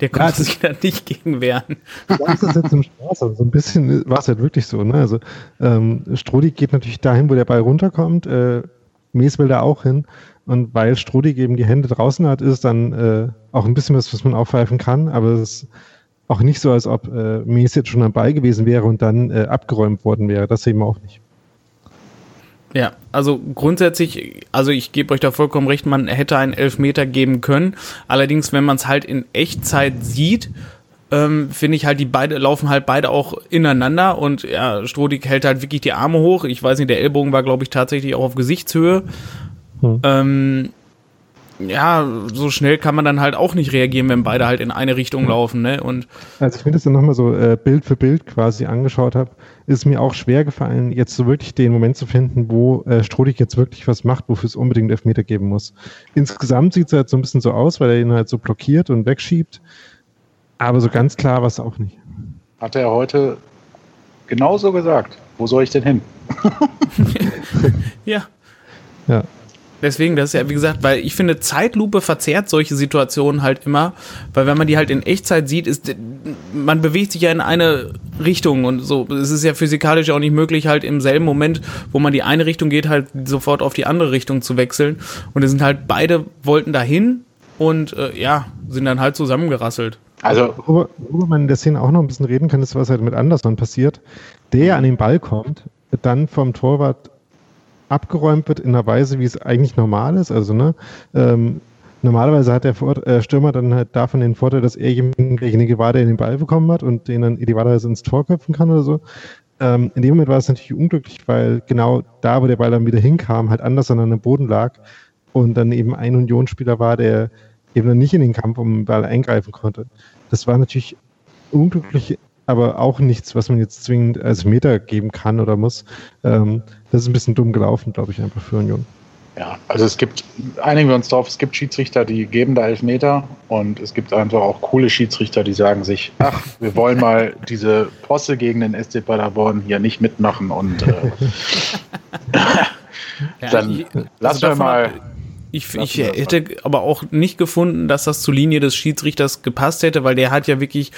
Der konnte ja, sich da nicht gegen wehren. Das ist jetzt im Spaß, aber so ein bisschen war es halt wirklich so. Ne? Also ähm, Strodig geht natürlich dahin, wo der Ball runterkommt. Äh, Mies will da auch hin. Und weil Strodig eben die Hände draußen hat, ist dann äh, auch ein bisschen was, was man aufpfeifen kann. Aber es ist auch nicht so, als ob äh, Mies jetzt schon am Ball gewesen wäre und dann äh, abgeräumt worden wäre. Das sehen wir auch nicht. Ja, also grundsätzlich, also ich gebe euch da vollkommen recht, man hätte einen Elfmeter geben können. Allerdings, wenn man es halt in Echtzeit sieht, ähm, finde ich halt, die beide laufen halt beide auch ineinander und ja, Strodig hält halt wirklich die Arme hoch. Ich weiß nicht, der Ellbogen war, glaube ich, tatsächlich auch auf Gesichtshöhe. Hm. Ähm, ja, so schnell kann man dann halt auch nicht reagieren, wenn beide halt in eine Richtung laufen. Ne? Und Als ich mir das dann nochmal so äh, Bild für Bild quasi angeschaut habe, ist mir auch schwer gefallen, jetzt so wirklich den Moment zu finden, wo äh, Strodig jetzt wirklich was macht, wofür es unbedingt Elfmeter geben muss. Insgesamt sieht es halt so ein bisschen so aus, weil er ihn halt so blockiert und wegschiebt. Aber so ganz klar war es auch nicht. Hat er heute genauso gesagt. Wo soll ich denn hin? ja. Ja. Deswegen, das ist ja, wie gesagt, weil ich finde, Zeitlupe verzerrt solche Situationen halt immer, weil wenn man die halt in Echtzeit sieht, ist, man bewegt sich ja in eine Richtung und so. Es ist ja physikalisch auch nicht möglich, halt im selben Moment, wo man die eine Richtung geht, halt sofort auf die andere Richtung zu wechseln. Und es sind halt beide wollten dahin und äh, ja, sind dann halt zusammengerasselt. Also, worüber, worüber man in der Szene auch noch ein bisschen reden kann, ist, was halt mit Anderson passiert. Der an den Ball kommt, dann vom Torwart abgeräumt wird in einer Weise, wie es eigentlich normal ist. Also, ne, ähm, normalerweise hat der äh, Stürmer dann halt davon den Vorteil, dass er derjenige war, der den Ball bekommen hat und den dann idealerweise ins Tor köpfen kann oder so. Ähm, in dem Moment war es natürlich unglücklich, weil genau da, wo der Ball dann wieder hinkam, halt anders an einem Boden lag und dann eben ein Unionsspieler war, der eben dann nicht in den Kampf um den Ball eingreifen konnte. Das war natürlich unglücklich aber auch nichts, was man jetzt zwingend als Meter geben kann oder muss. Ähm, das ist ein bisschen dumm gelaufen, glaube ich, einfach für Union. Ja, also es gibt, einigen wir uns drauf, es gibt Schiedsrichter, die geben da Elfmeter und es gibt einfach auch coole Schiedsrichter, die sagen sich, ach, wir wollen mal diese Posse gegen den SC Paderborn hier nicht mitmachen und äh, dann ja, ich, also lassen wir mal ich, ich hätte aber auch nicht gefunden, dass das zur Linie des Schiedsrichters gepasst hätte, weil der hat ja wirklich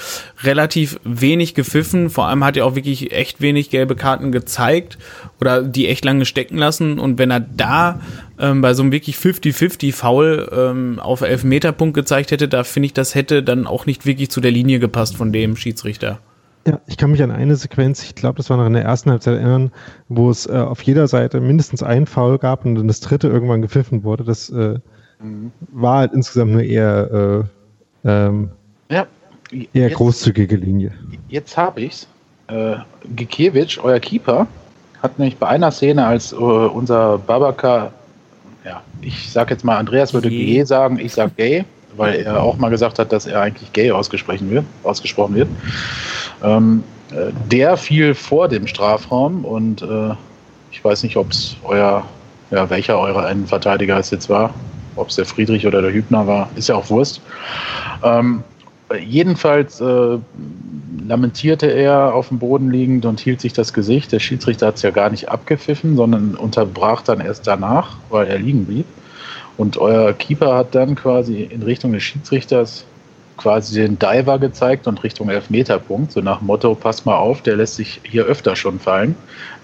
relativ wenig gepfiffen. Vor allem hat er auch wirklich echt wenig gelbe Karten gezeigt oder die echt lange stecken lassen. Und wenn er da ähm, bei so einem wirklich 50-50-Foul ähm, auf Elfmeterpunkt gezeigt hätte, da finde ich, das hätte dann auch nicht wirklich zu der Linie gepasst von dem Schiedsrichter. Ja, ich kann mich an eine Sequenz, ich glaube, das war noch in der ersten Halbzeit erinnern, wo es äh, auf jeder Seite mindestens ein Foul gab und dann das dritte irgendwann gepfiffen wurde. Das äh, mhm. war halt insgesamt eine eher, äh, ähm, ja, eher jetzt, großzügige Linie. Jetzt habe ich's. Äh, Gikiewicz, euer Keeper, hat nämlich bei einer Szene, als äh, unser Babaka, ja, ich sag jetzt mal, Andreas würde G sagen, ich sag gay, weil er auch mal gesagt hat, dass er eigentlich gay ausgesprochen wird. Ausgesprochen wird. Ähm, äh, der fiel vor dem Strafraum und äh, ich weiß nicht, ob es euer, ja, welcher eurer Innenverteidiger es jetzt war, ob es der Friedrich oder der Hübner war, ist ja auch Wurst. Ähm, jedenfalls äh, lamentierte er auf dem Boden liegend und hielt sich das Gesicht. Der Schiedsrichter hat es ja gar nicht abgepfiffen, sondern unterbrach dann erst danach, weil er liegen blieb. Und euer Keeper hat dann quasi in Richtung des Schiedsrichters quasi den Diver gezeigt und Richtung Elfmeterpunkt, so nach dem Motto, pass mal auf, der lässt sich hier öfter schon fallen.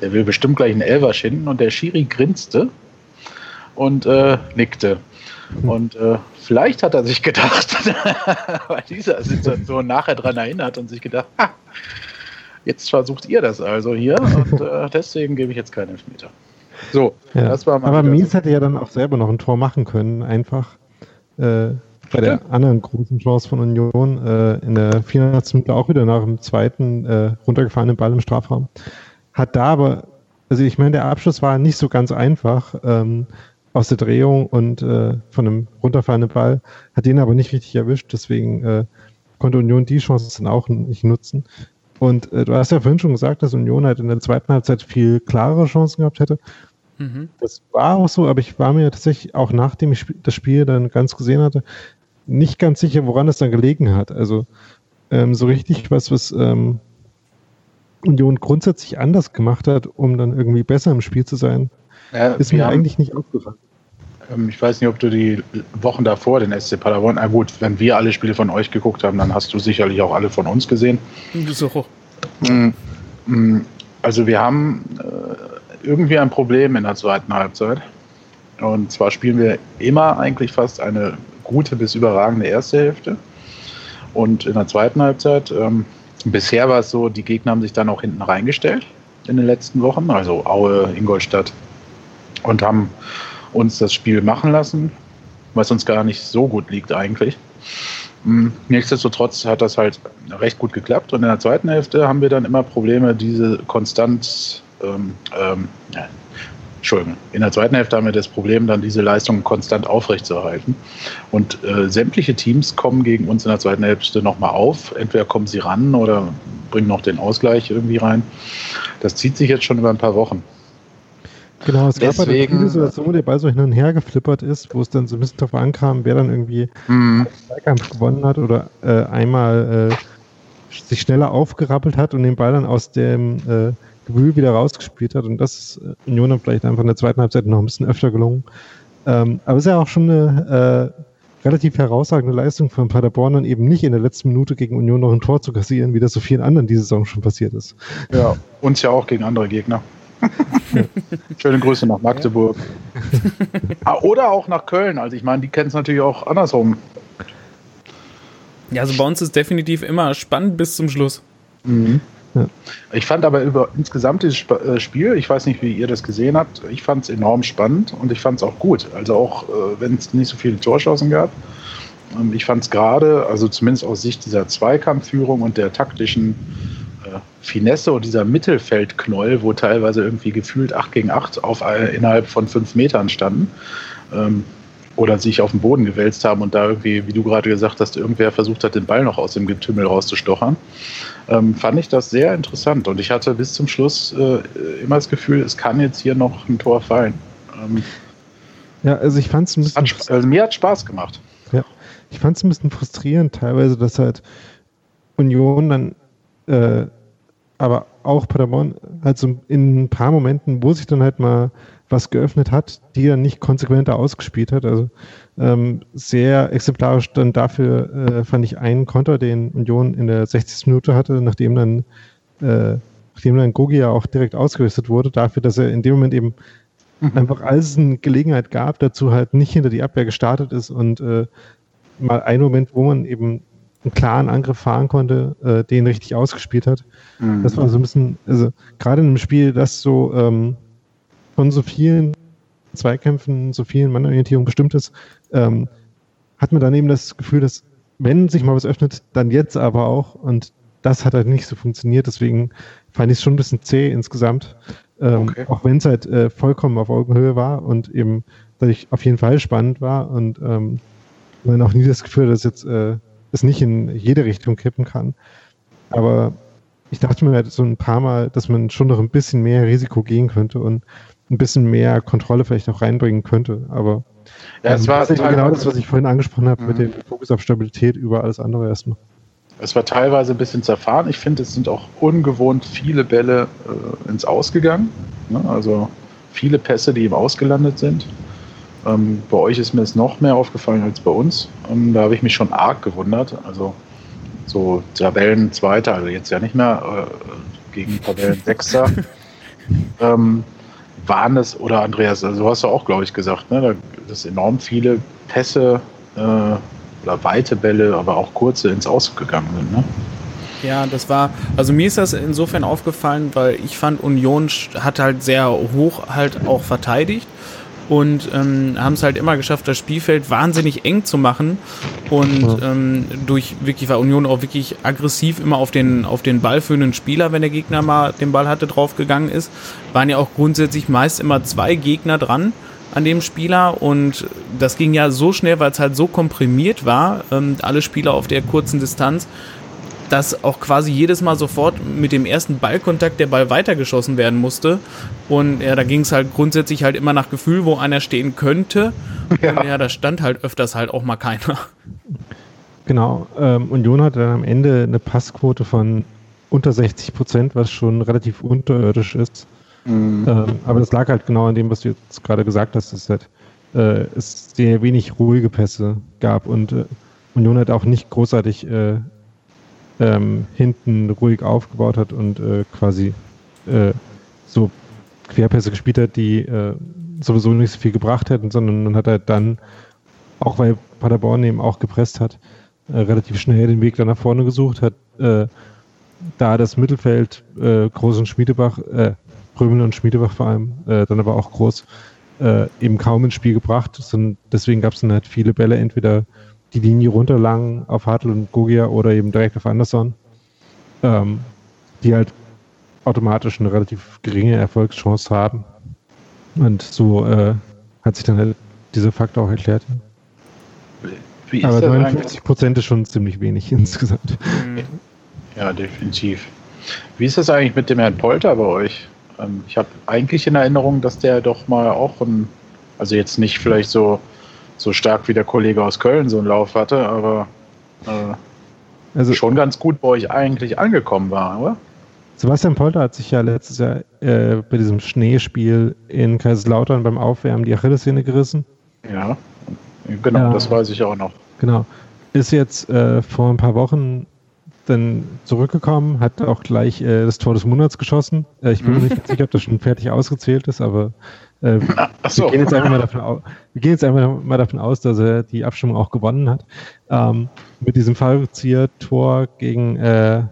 Der will bestimmt gleich einen Elver schinden und der Schiri grinste und äh, nickte. Und äh, vielleicht hat er sich gedacht, bei dieser Situation nachher dran erinnert und sich gedacht, ha, jetzt versucht ihr das also hier und äh, deswegen gebe ich jetzt keinen Elfmeter. So, ja. das war mal Aber Mies hätte ja dann auch selber noch ein Tor machen können, einfach. Äh, bei der anderen großen Chance von Union äh, in der 400. Minute auch wieder nach dem zweiten äh, runtergefahrenen Ball im Strafraum. Hat da aber, also ich meine, der Abschluss war nicht so ganz einfach ähm, aus der Drehung und äh, von einem runterfahrenden Ball, hat den aber nicht richtig erwischt, deswegen äh, konnte Union die Chance dann auch nicht nutzen. Und äh, du hast ja vorhin schon gesagt, dass Union halt in der zweiten Halbzeit viel klarere Chancen gehabt hätte. Mhm. Das war auch so, aber ich war mir tatsächlich auch nachdem ich das Spiel dann ganz gesehen hatte, nicht ganz sicher, woran es dann gelegen hat. Also ähm, so richtig was, was ähm, Union grundsätzlich anders gemacht hat, um dann irgendwie besser im Spiel zu sein, ja, ist mir haben, eigentlich nicht aufgefallen. Ähm, ich weiß nicht, ob du die Wochen davor den SC Paderborn, na gut, wenn wir alle Spiele von euch geguckt haben, dann hast du sicherlich auch alle von uns gesehen. So. Mm, mm, also wir haben äh, irgendwie ein Problem in der zweiten Halbzeit. Und zwar spielen wir immer eigentlich fast eine gute bis überragende erste Hälfte. Und in der zweiten Halbzeit, ähm, bisher war es so, die Gegner haben sich dann auch hinten reingestellt in den letzten Wochen, also Aue, Ingolstadt, und haben uns das Spiel machen lassen, was uns gar nicht so gut liegt eigentlich. Hm, nichtsdestotrotz hat das halt recht gut geklappt und in der zweiten Hälfte haben wir dann immer Probleme, diese konstant ähm, ähm, Entschuldigung, in der zweiten Hälfte haben wir das Problem, dann diese Leistung konstant aufrechtzuerhalten. Und äh, sämtliche Teams kommen gegen uns in der zweiten Hälfte nochmal auf. Entweder kommen sie ran oder bringen noch den Ausgleich irgendwie rein. Das zieht sich jetzt schon über ein paar Wochen. Genau, es Deswegen, gab halt viele Situationen, wo der Ball so hin und her geflippert ist, wo es dann so ein bisschen darauf ankam, wer dann irgendwie mhm. Zweikampf gewonnen hat oder äh, einmal äh, sich schneller aufgerappelt hat und den Ball dann aus dem äh, Gewühl wieder rausgespielt hat. Und das ist äh, Union dann vielleicht einfach in der zweiten Halbzeit noch ein bisschen öfter gelungen. Ähm, aber es ist ja auch schon eine äh, relativ herausragende Leistung von Paderborn, dann eben nicht in der letzten Minute gegen Union noch ein Tor zu kassieren, wie das so vielen anderen diese Saison schon passiert ist. Ja, uns ja auch gegen andere Gegner. Schöne Grüße nach Magdeburg. ah, oder auch nach Köln. Also ich meine, die kennen es natürlich auch andersrum. Ja, also bei uns ist definitiv immer spannend bis zum Schluss. Mhm. Ja. Ich fand aber über insgesamt dieses äh, Spiel, ich weiß nicht, wie ihr das gesehen habt, ich fand es enorm spannend und ich fand es auch gut. Also auch äh, wenn es nicht so viele Torchancen gab. Ähm, ich fand es gerade, also zumindest aus Sicht dieser Zweikampfführung und der taktischen äh, Finesse und dieser Mittelfeldknoll, wo teilweise irgendwie gefühlt 8 gegen 8 auf, innerhalb von 5 Metern standen, ähm, oder sich auf den Boden gewälzt haben und da irgendwie, wie du gerade gesagt hast, irgendwer versucht hat, den Ball noch aus dem Getümmel rauszustochern, ähm, fand ich das sehr interessant. Und ich hatte bis zum Schluss äh, immer das Gefühl, es kann jetzt hier noch ein Tor fallen. Ähm, ja, also ich fand es ein bisschen. Hat, also mir hat Spaß gemacht. Ja, ich fand es ein bisschen frustrierend teilweise, dass halt Union dann, äh, aber auch Paderborn, halt so in ein paar Momenten, wo sich dann halt mal was geöffnet hat, die er nicht konsequenter ausgespielt hat. Also ähm, sehr exemplarisch dann dafür äh, fand ich einen Konter, den Union in der 60. Minute hatte, nachdem dann äh, nachdem dann Gogi ja auch direkt ausgerüstet wurde, dafür, dass er in dem Moment eben mhm. einfach als es eine Gelegenheit gab, dazu halt nicht hinter die Abwehr gestartet ist und äh, mal einen Moment, wo man eben einen klaren Angriff fahren konnte, äh, den richtig ausgespielt hat. Mhm. Das war so ein bisschen, also gerade in einem Spiel, das so ähm, von so vielen Zweikämpfen, so vielen Mannorientierungen bestimmt ist, ähm, hat man dann eben das Gefühl, dass wenn sich mal was öffnet, dann jetzt aber auch. Und das hat halt nicht so funktioniert. Deswegen fand ich es schon ein bisschen zäh insgesamt. Ähm, okay. Auch wenn es halt äh, vollkommen auf Augenhöhe war und eben dadurch auf jeden Fall spannend war und ähm, man auch nie das Gefühl, dass jetzt äh, es nicht in jede Richtung kippen kann. Aber ich dachte mir halt so ein paar Mal, dass man schon noch ein bisschen mehr Risiko gehen könnte und ein bisschen mehr Kontrolle vielleicht auch reinbringen könnte. Aber ja, es ähm, war genau das, was ich vorhin angesprochen habe, mhm. mit dem Fokus auf Stabilität über alles andere erstmal. Es war teilweise ein bisschen zerfahren. Ich finde, es sind auch ungewohnt viele Bälle äh, ins Ausgegangen. Ne? Also viele Pässe, die im Ausgelandet sind. Ähm, bei euch ist mir es noch mehr aufgefallen als bei uns. Ähm, da habe ich mich schon arg gewundert. Also so Tabellen Zweiter, also jetzt ja nicht mehr äh, gegen Tabellen Sechster. ähm, waren es, oder Andreas, also hast du auch, glaube ich, gesagt, ne, dass enorm viele Pässe äh, oder weite Bälle, aber auch kurze ins Ausgegangen sind. Ne? Ja, das war, also mir ist das insofern aufgefallen, weil ich fand, Union hat halt sehr hoch halt auch verteidigt und ähm, haben es halt immer geschafft, das Spielfeld wahnsinnig eng zu machen und ähm, durch wirklich war Union auch wirklich aggressiv immer auf den auf den ballführenden Spieler, wenn der Gegner mal den Ball hatte, draufgegangen ist, waren ja auch grundsätzlich meist immer zwei Gegner dran an dem Spieler und das ging ja so schnell, weil es halt so komprimiert war, ähm, alle Spieler auf der kurzen Distanz, dass auch quasi jedes Mal sofort mit dem ersten Ballkontakt der Ball weitergeschossen werden musste. Und ja, da ging es halt grundsätzlich halt immer nach Gefühl, wo einer stehen könnte. Ja. Und ja, da stand halt öfters halt auch mal keiner. Genau. Ähm, Union hatte dann am Ende eine Passquote von unter 60 Prozent, was schon relativ unterirdisch ist. Mhm. Ähm, aber das lag halt genau an dem, was du jetzt gerade gesagt hast, dass halt, äh, es sehr wenig ruhige Pässe gab und äh, Union hat auch nicht großartig äh, ähm, hinten ruhig aufgebaut hat und äh, quasi äh, so Querpässe gespielt hat, die äh, sowieso nicht so viel gebracht hätten, sondern man hat halt dann, auch weil Paderborn eben auch gepresst hat, äh, relativ schnell den Weg dann nach vorne gesucht, hat äh, da das Mittelfeld äh, Groß und Schmiedebach, äh, Brömel und Schmiedebach vor allem, dann aber auch Groß, eben kaum ins Spiel gebracht. Sondern deswegen gab es dann halt viele Bälle, entweder die Linie runterlangen auf Hartl und Gogia oder eben direkt auf Anderson, ähm, die halt automatisch eine relativ geringe Erfolgschance haben. Und so äh, hat sich dann halt dieser Faktor auch erklärt. Aber 59 Prozent ist schon ziemlich wenig insgesamt. Ja, definitiv. Wie ist das eigentlich mit dem Herrn Polter bei euch? Ähm, ich habe eigentlich in Erinnerung, dass der doch mal auch ein, also jetzt nicht vielleicht so so stark wie der Kollege aus Köln so einen Lauf hatte, aber äh, also, schon ganz gut bei euch eigentlich angekommen war, oder? Sebastian Polter hat sich ja letztes Jahr äh, bei diesem Schneespiel in Kaiserslautern beim Aufwärmen die Achillessehne gerissen. Ja, genau, ja, das weiß ich auch noch. Genau. Ist jetzt äh, vor ein paar Wochen dann zurückgekommen, hat auch gleich äh, das Tor des Monats geschossen. Äh, ich bin mir nicht sicher, ob das schon fertig ausgezählt ist, aber äh, so. wir, gehen jetzt einfach mal davon aus, wir gehen jetzt einfach mal davon aus, dass er die Abstimmung auch gewonnen hat. Ähm, mit diesem Fallzieher-Tor gegen, äh,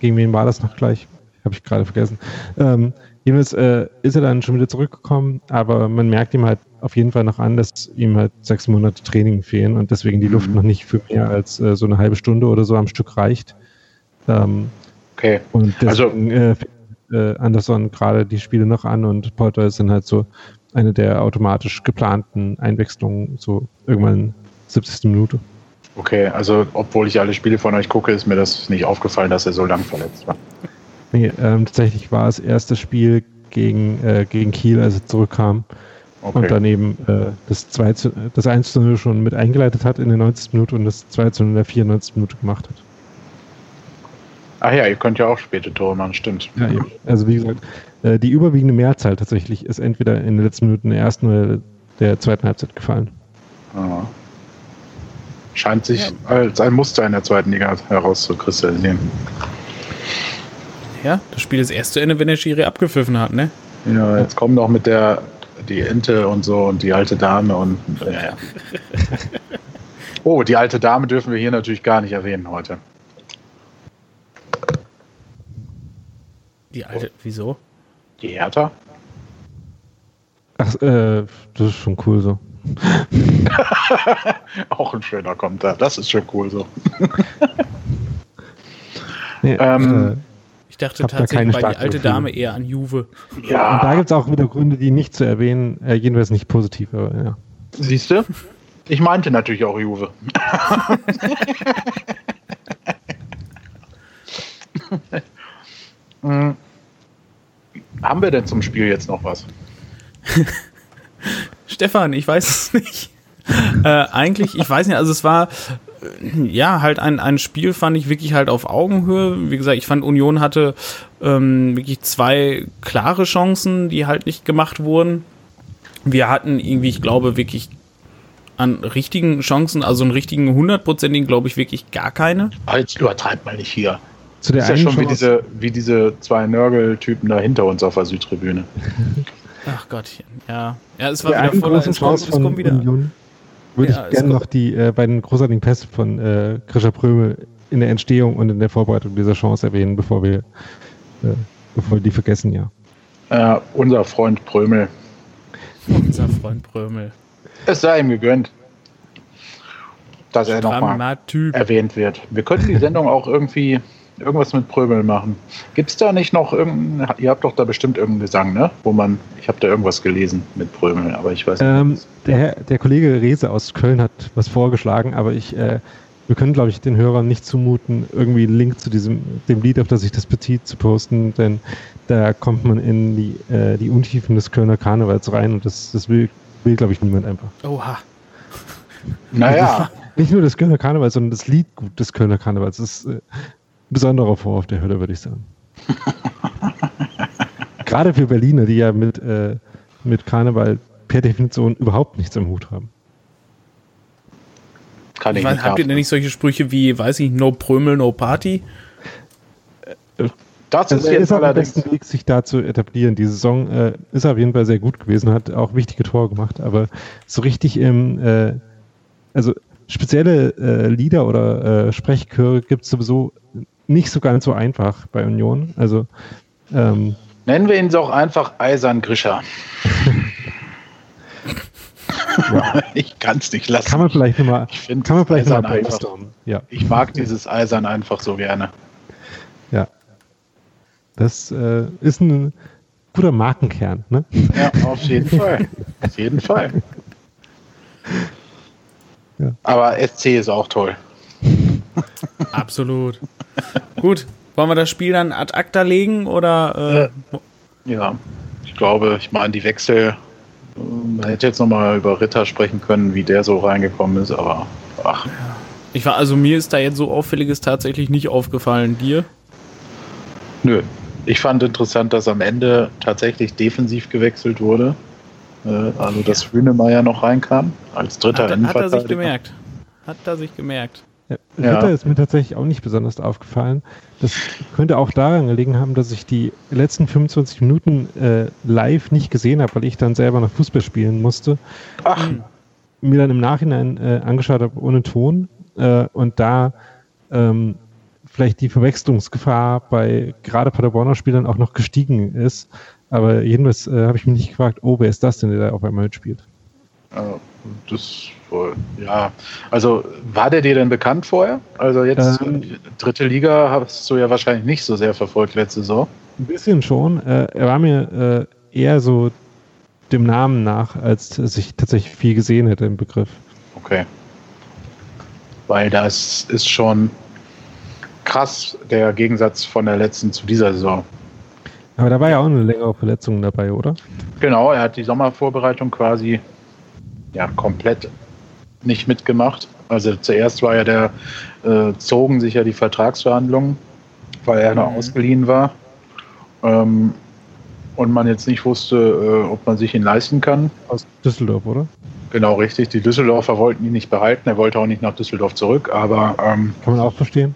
gegen wen war das noch gleich? Habe ich gerade vergessen. Ähm, jedenfalls äh, ist er dann schon wieder zurückgekommen, aber man merkt ihm halt auf jeden Fall noch an, dass ihm halt sechs Monate Training fehlen und deswegen die Luft mhm. noch nicht für mehr als äh, so eine halbe Stunde oder so am Stück reicht. Ähm, okay. Und deswegen also, äh, Anderson gerade die Spiele noch an und Polter sind halt so eine der automatisch geplanten Einwechslungen, so irgendwann 70. Minute. Okay, also obwohl ich alle Spiele von euch gucke, ist mir das nicht aufgefallen, dass er so lang verletzt war. Nee, ähm, tatsächlich war es erste Spiel gegen, äh, gegen Kiel, als er zurückkam. Okay. Und daneben äh, das, 2 zu, das 1 zu 0 schon mit eingeleitet hat in der 90. Minute und das 2 zu 0 in der 94. Minute gemacht hat. Ach ja, ihr könnt ja auch späte Tore machen, stimmt. Ja. Also wie gesagt, äh, die überwiegende Mehrzahl tatsächlich ist entweder in den letzten Minuten der ersten oder der zweiten Halbzeit gefallen. Ah. Scheint sich ja. als ein Muster in der zweiten Liga herauszukristallisieren. Ja, das Spiel ist erst zu Ende, wenn der Schiri abgepfiffen hat, ne? Ja, jetzt kommen noch mit der die Ente und so und die alte Dame und ja. Oh, die alte Dame dürfen wir hier natürlich gar nicht erwähnen heute. Die alte, oh. wieso? Die Hertha? Ach, äh, das ist schon cool so. Auch ein schöner Kommentar. Das ist schon cool so. nee, ähm, äh, ich dachte tatsächlich bei die alte Dame eher an Juve. Ja. Und da gibt es auch wieder Gründe, die nicht zu erwähnen, äh, jedenfalls nicht positiv, aber ja. Siehst du? Ich meinte natürlich auch Juve. Mhm. Haben wir denn zum Spiel jetzt noch was? Stefan, ich weiß es nicht. äh, eigentlich, ich weiß nicht, also es war äh, ja halt ein, ein Spiel, fand ich wirklich halt auf Augenhöhe. Wie gesagt, ich fand Union hatte ähm, wirklich zwei klare Chancen, die halt nicht gemacht wurden. wir hatten irgendwie, ich glaube, wirklich an richtigen Chancen, also einen richtigen hundertprozentigen, glaube ich, wirklich gar keine. Jetzt übertreibt mal nicht hier. Zu der Das ist ja einen schon wie diese, wie diese zwei Nörgel-Typen da hinter uns auf der Südtribüne. Ach Gottchen, ja. Ja, es war der wieder voller, es kommt, Chance es von kommt wieder. Union würde Ja, ich gerne noch die äh, beiden großartigen Pässe von äh, Grisha Prömel in der Entstehung und in der Vorbereitung dieser Chance erwähnen, bevor wir, äh, bevor wir die vergessen, ja. Äh, unser Freund Prömel. Unser Freund Prömel. Es sei ihm gegönnt, dass er nochmal erwähnt wird. Wir könnten die Sendung auch irgendwie irgendwas mit Prömel machen. Gibt es da nicht noch irgendein, ihr habt doch da bestimmt irgendeinen Gesang, ne? Wo man, ich habe da irgendwas gelesen mit Prömel, aber ich weiß nicht. Ähm, der, Herr- der Kollege Rehse aus Köln hat was vorgeschlagen, aber ich, äh, wir können, glaube ich, den Hörern nicht zumuten, irgendwie einen Link zu diesem, dem Lied, auf das ich das Petit zu posten, denn da kommt man in die, äh, die Untiefen des Kölner Karnevals rein und das, das will, will glaube ich, niemand einfach. Oha. naja, Nicht nur das Kölner Karnevals, sondern das Liedgut des Kölner Karnevals. Das ist äh, besonderer Vorwurf der Hölle, würde ich sagen. Gerade für Berliner, die ja mit, äh, mit Karneval per Definition überhaupt nichts am Hut haben. kann ich, nicht habt ihr denn nicht solche Sprüche wie, weiß ich, no Prömel, no Party? Das Also ist er jetzt ist auf dem besten Weg, sich da zu etablieren. Die Saison äh, ist auf jeden Fall sehr gut gewesen, hat auch wichtige Tore gemacht, aber so richtig im, äh, also spezielle äh, Lieder oder äh, Sprechchöre gibt es sowieso nicht so ganz so einfach bei Union. Also ähm, Nennen wir ihn doch einfach Eisern Grischer. ich kann es nicht lassen. kann man vielleicht nochmal kann man vielleicht noch mal einfach. Ja, Ich mag dieses Eisern einfach so gerne. ja. Das äh, ist ein guter Markenkern, ne? Ja, auf jeden Fall. Auf jeden Fall. Ja. Aber SC ist auch toll. Absolut. Gut. Wollen wir das Spiel dann ad acta legen oder äh, Ja, ich glaube, ich meine, die Wechsel, äh, man hätte jetzt nochmal über Ritter sprechen können, wie der so reingekommen ist, aber ach, ich war also mir ist da jetzt so auffälliges tatsächlich nicht aufgefallen. Dir? nö. Ich fand interessant, dass am Ende tatsächlich defensiv gewechselt wurde. Äh, Also, dass Hünemeyer noch reinkam als dritter Hat, hat er sich Innenverteidiger. gemerkt? Hat er sich gemerkt? Ja, Ja. Ritter ist mir tatsächlich auch nicht besonders aufgefallen. Das könnte auch daran gelegen haben, dass ich die letzten 25 Minuten äh, live nicht gesehen habe, weil ich dann selber noch Fußball spielen musste. Ach, Mir dann im Nachhinein äh, angeschaut habe ohne Ton äh, und da ähm, vielleicht die Verwechslungsgefahr bei gerade Paderborner Spielern auch noch gestiegen ist. Aber jedenfalls äh, habe ich mich nicht gefragt, oh, wer ist das denn, der da auf einmal mitspielt? äh, das ja. Also, war der dir denn bekannt vorher? Also, jetzt Ähm. dritte Liga hast du ja wahrscheinlich nicht so sehr verfolgt letzte Saison. Ein bisschen schon. Äh, er war mir äh, eher so dem Namen nach, als dass ich tatsächlich viel gesehen hätte im Begriff. Okay. Weil das ist schon krass der Gegensatz von der letzten zu dieser Saison. Aber da war ja auch eine längere Verletzung dabei, oder? Genau, er hat die Sommervorbereitung quasi ja komplett nicht mitgemacht. Also zuerst war ja der, äh, zogen sich ja die Vertragsverhandlungen, weil er noch Mhm. ausgeliehen war. Ähm, und man jetzt nicht wusste, äh, ob man sich ihn leisten kann. Aus Düsseldorf, oder? Genau, richtig. Die Düsseldorfer wollten ihn nicht behalten. Er wollte auch nicht nach Düsseldorf zurück. Aber ähm, Kann man auch verstehen.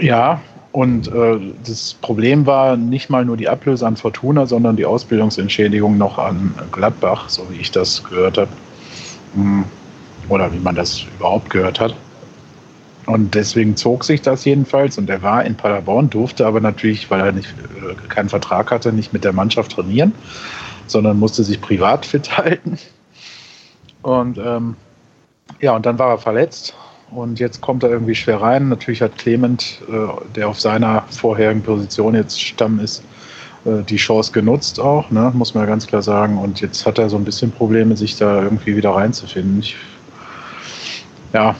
äh, ja, und äh, das Problem war nicht mal nur die Ablöse an Fortuna, sondern die Ausbildungsentschädigung noch an Gladbach, so wie ich das gehört habe. Hm, Oder wie man das überhaupt gehört hat. Und deswegen zog sich das jedenfalls. Und er war in Paderborn, durfte aber natürlich, weil er nicht, äh, keinen Vertrag hatte, nicht mit der Mannschaft trainieren, sondern musste sich privat fit halten. Und ähm, ja, und dann war er verletzt und jetzt kommt er irgendwie schwer rein. Natürlich hat Clement, äh, der auf seiner vorherigen Position jetzt Stamm ist, äh, die Chance genutzt auch, ne? muss man ja ganz klar sagen. Und jetzt hat er so ein bisschen Probleme, sich da irgendwie wieder reinzufinden. Ich, ja,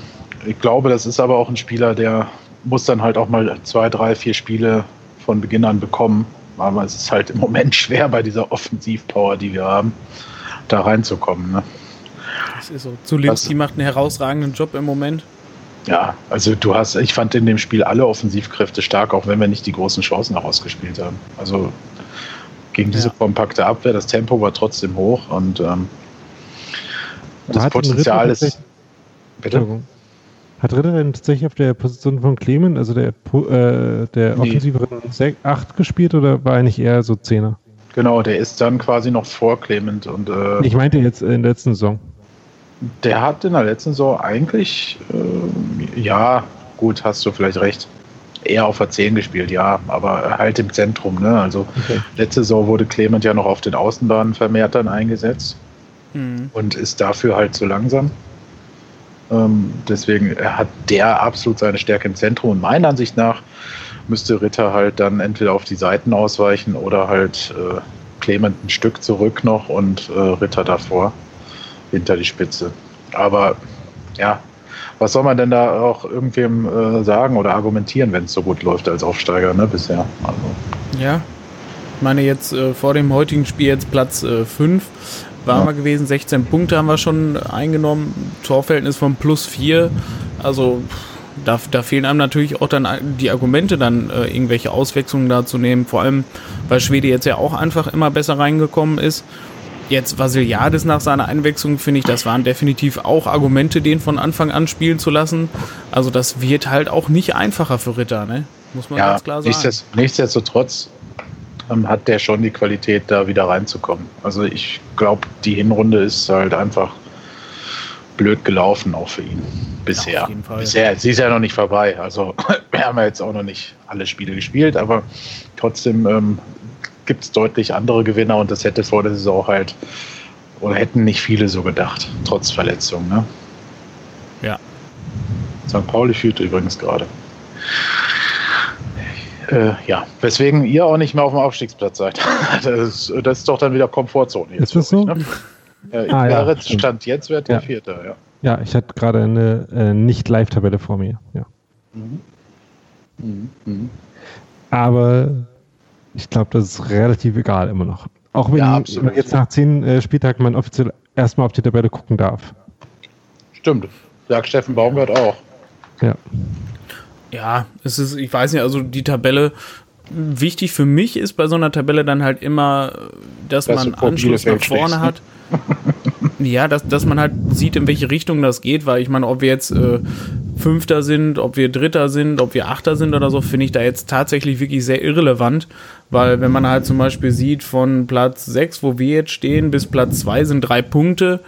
ich glaube, das ist aber auch ein Spieler, der muss dann halt auch mal zwei, drei, vier Spiele von Beginn an bekommen. Aber es ist halt im Moment schwer bei dieser Offensivpower, die wir haben, da reinzukommen. Ne? Das ist so. Zulinski macht einen herausragenden Job im Moment. Ja, also du hast, ich fand in dem Spiel alle Offensivkräfte stark, auch wenn wir nicht die großen Chancen herausgespielt haben. Also gegen diese Ja. kompakte Abwehr. Das Tempo war trotzdem hoch und ähm, das Potenzial ist. Bitte? Hat Ritter denn tatsächlich auf der Position von Clemen, also der, äh, der Nee. offensiveren 8 gespielt oder war er nicht eher so Zehner? Genau, der ist dann quasi noch vor Clement und äh, Ich meinte jetzt in der letzten Saison. Der hat in der letzten Saison eigentlich, äh, ja, gut, hast du vielleicht recht, eher auf der 10 gespielt, ja, aber halt im Zentrum. Ne? Also Okay. letzte Saison wurde Clement ja noch auf den Außenbahnen vermehrt dann eingesetzt. Mhm. und ist dafür halt zu langsam. Ähm, deswegen hat der absolut seine Stärke im Zentrum und meiner Ansicht nach müsste Ritter halt dann entweder auf die Seiten ausweichen oder halt äh, Clement ein Stück zurück noch und äh, Ritter davor hinter die Spitze. Aber ja, was soll man denn da auch irgendwem äh, sagen oder argumentieren, wenn es so gut läuft als Aufsteiger ne, bisher? Also, Ja. Ich meine, jetzt äh, vor dem heutigen Spiel jetzt Platz 5 waren Ja. wir gewesen. 16 Punkte haben wir schon eingenommen. Torverhältnis von plus 4. Also da, da fehlen einem natürlich auch dann die Argumente, dann äh, irgendwelche Auswechslungen da zu nehmen. Vor allem, weil Schwede jetzt ja auch einfach immer besser reingekommen ist. Jetzt Vasiliadis nach seiner Einwechslung, finde ich, das waren definitiv auch Argumente, den von Anfang an spielen zu lassen. Also das wird halt auch nicht einfacher für Ritter, ne? Muss man ja, ganz klar sagen. nichtsdest- nichtsdestotrotz ähm, hat der schon die Qualität, da wieder reinzukommen. Also ich glaube, die Hinrunde ist halt einfach blöd gelaufen, auch für ihn. Bisher. Fall. Bisher. Sie ist ja noch nicht vorbei. Also wir haben ja jetzt auch noch nicht alle Spiele gespielt, aber trotzdem ähm, gibt es deutlich andere Gewinner und das hätte vor der Saison halt oder hätten nicht viele so gedacht, trotz Verletzung. Ne? Ja. St. Pauli führt übrigens gerade. Äh, ja, weswegen ihr auch nicht mehr auf dem Aufstiegsplatz seid. Das ist, das ist doch dann wieder Komfortzone. Ist das so? Ne? Ja, Ah, ja. Stand jetzt wäre der Ja. Vierter, ja. Ja, ich hatte gerade eine äh, Nicht-Live-Tabelle vor mir. Ja. Mhm. Mhm. Aber ich glaube, das ist relativ egal immer noch. Auch wenn Ja, man jetzt nach zehn äh, Spieltagen man offiziell erstmal auf die Tabelle gucken darf. Stimmt. Sagt Steffen Baumgart auch. Ja. Ja, es ist, ich weiß nicht, also die Tabelle, wichtig für mich ist bei so einer Tabelle dann halt immer, dass Dass man Anschluss nach vorne ne? hat. Ja, dass, dass man halt sieht, in welche Richtung das geht, weil ich meine, ob wir jetzt äh, Fünfter sind, ob wir Dritter sind, ob wir Achter sind oder so, finde ich da jetzt tatsächlich wirklich sehr irrelevant, weil wenn man halt zum Beispiel sieht, von Platz 6, wo wir jetzt stehen, bis Platz 2 sind drei Punkte,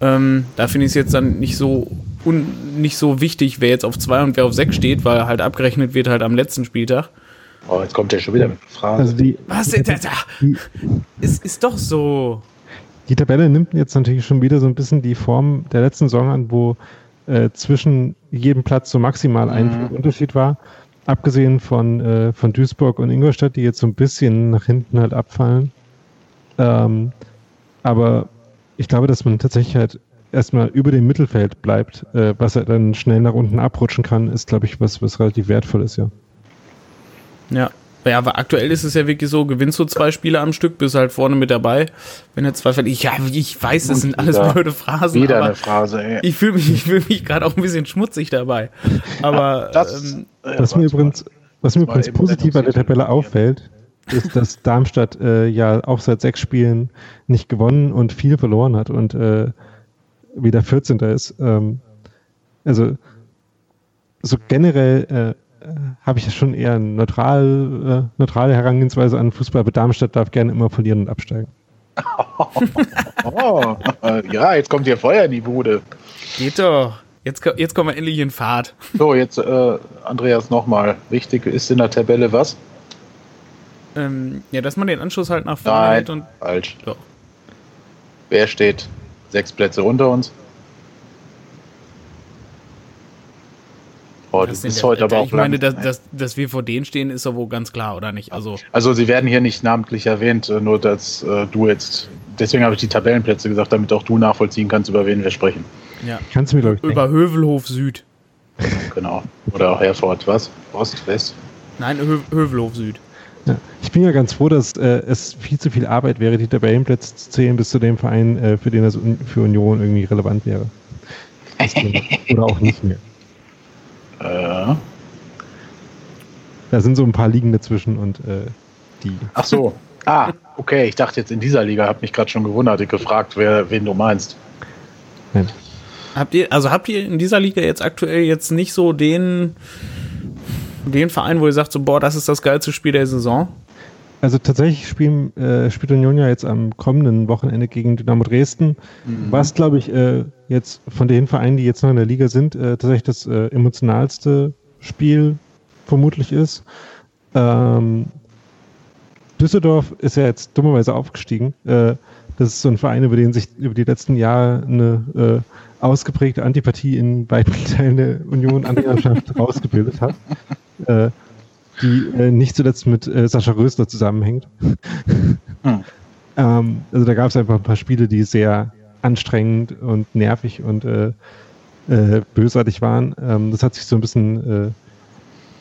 ähm, da finde ich es jetzt dann nicht so un, nicht so wichtig, wer jetzt auf 2 und wer auf 6 steht, weil halt abgerechnet wird halt am letzten Spieltag. Oh, jetzt kommt der schon wieder mit Phrasen. Also die, Was? Da, da, es ist doch so. die Tabelle nimmt jetzt natürlich schon wieder so ein bisschen die Form der letzten Saison an, wo äh, zwischen jedem Platz so maximal ein Unterschied war. Abgesehen von, äh, von Duisburg und Ingolstadt, die jetzt so ein bisschen nach hinten halt abfallen. Ähm, aber ich glaube, dass man tatsächlich halt erstmal über dem Mittelfeld bleibt, äh, was er dann schnell nach unten abrutschen kann, ist, glaube ich, was, was relativ wertvoll ist, ja. Ja. Ja, aber aktuell ist es ja wirklich so, gewinnst du zwei Spiele am Stück, bist halt vorne mit dabei. Wenn du zwei verlierst, ja, ich weiß, das sind alles wieder- blöde Phrasen, Wieder aber eine Phrase, ey. ich fühle mich, ich fühl mich gerade auch ein bisschen schmutzig dabei. Aber Das, ähm, äh, Was mir übrigens, was mir übrigens positiv an der Tabelle auffällt, ist, dass Darmstadt äh, ja auch seit sechs Spielen nicht gewonnen und viel verloren hat und äh, wieder 14. ist. Ähm, also so generell äh, habe ich ja schon eher eine neutral, äh, neutrale Herangehensweise an Fußball, aber Darmstadt darf gerne immer verlieren und absteigen. Oh, äh, ja, jetzt kommt hier Feuer in die Bude. geht doch. Jetzt, jetzt kommen wir endlich in Fahrt. So, jetzt äh, Andreas nochmal. Wichtig ist in der Tabelle was? Ähm, ja, dass man den Anschluss halt nach vorne Nein, hält und falsch. Doch. Wer steht sechs Plätze unter uns? Du Das ja- heute aber auch Ich meine, dass, dass, dass wir vor denen stehen, ist doch wohl ganz klar, oder nicht? Also, Also sie werden hier nicht namentlich erwähnt, äh, nur dass äh, du jetzt, deswegen habe ich die Tabellenplätze gesagt, damit auch du nachvollziehen kannst, über wen wir sprechen. ja. Kannst du mir, glaube Über Hövelhof Süd. Genau. Oder auch Herford, was? Ost, West? Nein, Hö Hövelhof Süd. Ja. Ich bin ja ganz froh, dass äh, es viel zu viel Arbeit wäre, die Tabellenplätze zu zählen bis zu dem Verein, äh, für den das un für Union irgendwie relevant wäre. Oder auch nicht mehr. Äh, Da sind so ein paar Ligen dazwischen und äh, die. ach so. Ah, okay. Ich dachte jetzt in dieser Liga, habe mich gerade schon gewundert, ich gefragt, wer, wen du meinst. Nein. Habt ihr, also habt ihr in dieser Liga jetzt aktuell jetzt nicht so den, den Verein, wo ihr sagt, so, boah, das ist das geilste Spiel der Saison? Also tatsächlich spielen, äh, spielt Union ja jetzt am kommenden Wochenende gegen Dynamo Dresden, mhm. was glaube ich äh, jetzt von den Vereinen, die jetzt noch in der Liga sind, äh, tatsächlich das äh, emotionalste Spiel vermutlich ist. Ähm, Düsseldorf ist ja jetzt dummerweise aufgestiegen. Äh, das ist so ein Verein, über den sich über die letzten Jahre eine äh, ausgeprägte Antipathie in weiten Teilen der Union-Anhängerschaft rausgebildet hat. Die äh, nicht zuletzt mit äh, Sascha Rösler zusammenhängt. Hm. ähm, also da gab es einfach ein paar Spiele, die sehr anstrengend und nervig und äh, äh bösartig waren. Ähm, das hat sich so ein bisschen äh,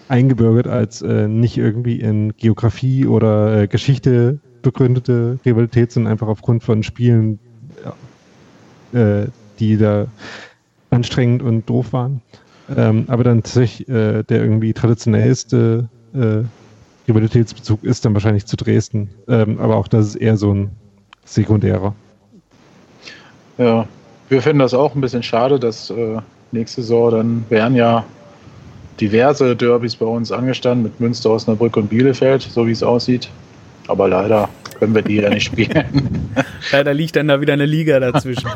eingebürgert als äh, nicht irgendwie in Geografie oder Geschichte begründete Rivalität, sondern einfach aufgrund von Spielen, die da anstrengend und doof waren. Ähm, aber dann tatsächlich äh, der irgendwie traditionellste äh, Rivalitätsbezug ist dann wahrscheinlich zu Dresden. Ähm, aber auch das ist eher so ein sekundärer. Ja, wir finden das auch ein bisschen schade, dass äh, nächste Saison dann wären ja diverse Derbys bei uns angestanden mit Münster, Osnabrück und Bielefeld, so wie es aussieht. Aber leider können wir die ja nicht spielen. leider liegt dann da wieder eine Liga dazwischen.